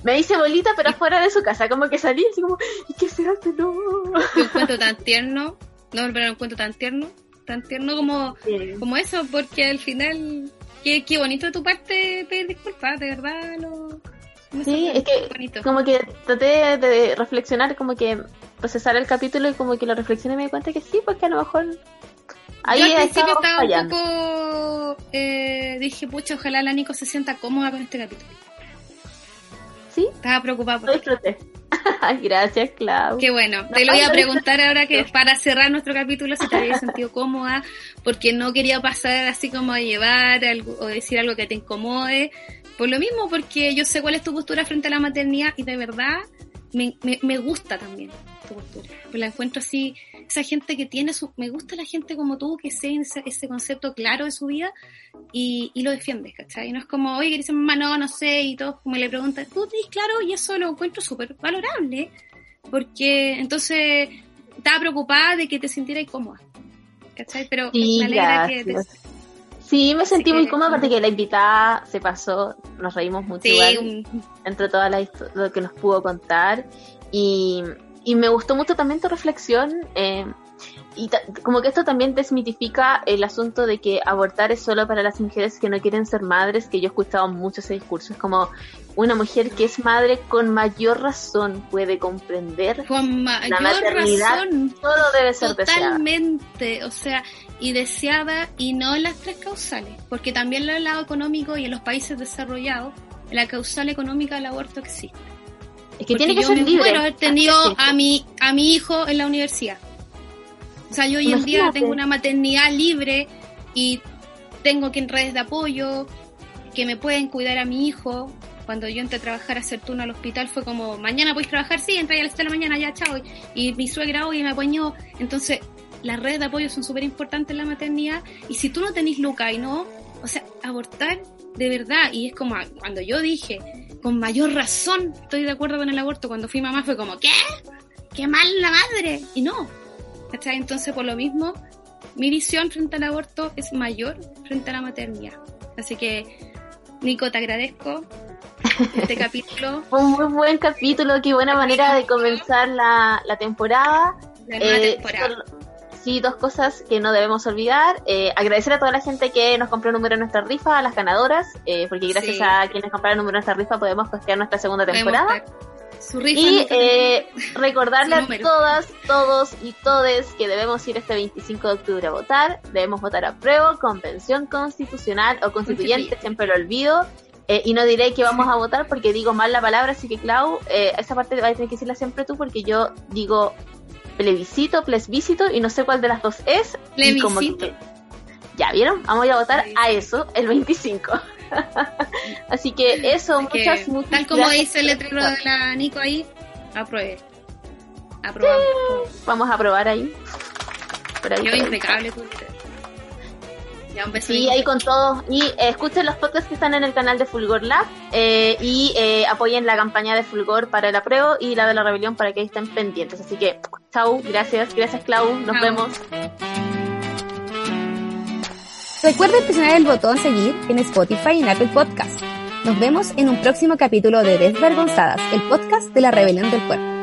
Me hice bolita, pero afuera de su casa, como que salí así como, ¿y qué será este no? Un cuento tan tierno, no, pero un cuento tan tierno, tan tierno como, Sí. como eso, porque al final, qué, qué bonito de tu parte pedir disculpas, de verdad, lo... me Sí, es que bonito. como que traté de reflexionar, como que procesar el capítulo y como que lo reflexioné y me di cuenta que sí, porque a lo mejor ahí Yo al principio estaba fallando. un poco, eh, dije, pucha, ojalá la Nico se sienta cómoda con este capítulo. Sí, Estaba preocupada por lo disfruté. Ay, Gracias, Clau. Qué bueno. No, Te lo voy a preguntar ahora que para cerrar nuestro capítulo si te habías sentido cómoda, porque no quería pasar así como a llevar algo, o decir algo que te incomode. Por lo mismo, porque yo sé cuál es tu postura frente a la maternidad y de verdad me, me, me gusta también tu postura. Pues la encuentro así, esa gente que tiene su... Me gusta la gente como tú, que sé ese, ese concepto claro de su vida y, y lo defiendes, ¿cachai? No es como, oye, que dice mamá, no, no sé, y todos me le preguntan, tú tenés claro, y eso lo encuentro súper valorable, porque entonces estaba preocupada de que te sintieras cómoda, ¿cachai? Pero Sí, me alegra que te... Sí, me sentí muy cómoda, aparte que la invitada se pasó, nos reímos mucho Sí, igual. un- entre todas las lo que nos pudo contar y, y me gustó mucho también tu reflexión eh, y como que esto también desmitifica el asunto de que abortar es solo para las mujeres que no quieren ser madres, que yo he escuchado mucho ese discurso, es como una mujer que es madre con mayor razón puede comprender con la mayor maternidad razón, todo debe ser deseada. totalmente, o sea, y deseada y no en las tres causales, porque también en el lado económico y en los países desarrollados, la causal económica del aborto existe. Es que Porque tiene que yo ser me libre. muero haber tenido a mi, a mi hijo en la universidad. O sea, yo hoy en día Imagínate. tengo una maternidad libre y tengo que en redes de apoyo, que me pueden cuidar a mi hijo. Cuando yo entré a trabajar a hacer turno al hospital fue como, mañana podéis trabajar, sí, entré a las 7 de la mañana, ya, chao. Y mi suegra hoy me apoyó. Entonces, las redes de apoyo son súper importantes en la maternidad. Y si tú no tenés Luca y no, o sea, abortar de verdad. Y es como cuando yo dije, con mayor razón estoy de acuerdo con el aborto. Cuando fui mamá fue como, ¿qué? ¡Qué mal la madre! Y no. ¿Cachai? Entonces, por lo mismo, mi visión frente al aborto es mayor frente a la maternidad. Así que, Nico, te agradezco este capítulo. Fue un muy buen capítulo, qué buena manera de comenzar la, la temporada. La nueva Eh, temporada. solo- sí, dos cosas que no debemos olvidar. Eh, agradecer a toda la gente que nos compró el número en nuestra rifa, a las ganadoras, eh, porque gracias Sí. a quienes compraron el número en nuestra rifa podemos costear nuestra segunda temporada. Su rifa Y eh, recordarle a todas, todos y todes que debemos ir este 25 de octubre a votar. Debemos votar a prueba, convención constitucional o constituyente, siempre lo olvido. Eh, y no diré que vamos a votar porque digo mal la palabra, así que Clau, eh, esa parte vas a tener que decirla siempre tú porque yo digo plebiscito, plebiscito y no sé cuál de las dos es. y como Plebiscito. que- ya vieron, vamos a ir a votar a eso el 25. así que eso, muchas, muchas Tal como dice el letrero de la Nico ahí, apruebe. Aprobamos. Vamos a probar ahí. Por ahí, impecable. Ya, un beso. Sí, Nico. ahí con todo. Y eh, escuchen los podcasts que están en el canal de Fulgor Lab eh, y eh, apoyen la campaña de Fulgor para el apruebo y la de la rebelión para que ahí estén pendientes. Así que, chau, gracias, gracias Clau, nos Chau. vemos. Recuerda presionar el botón seguir en Spotify y en Apple Podcast. Nos vemos en un próximo capítulo de Desvergonzadas, el podcast de la rebelión del cuerpo.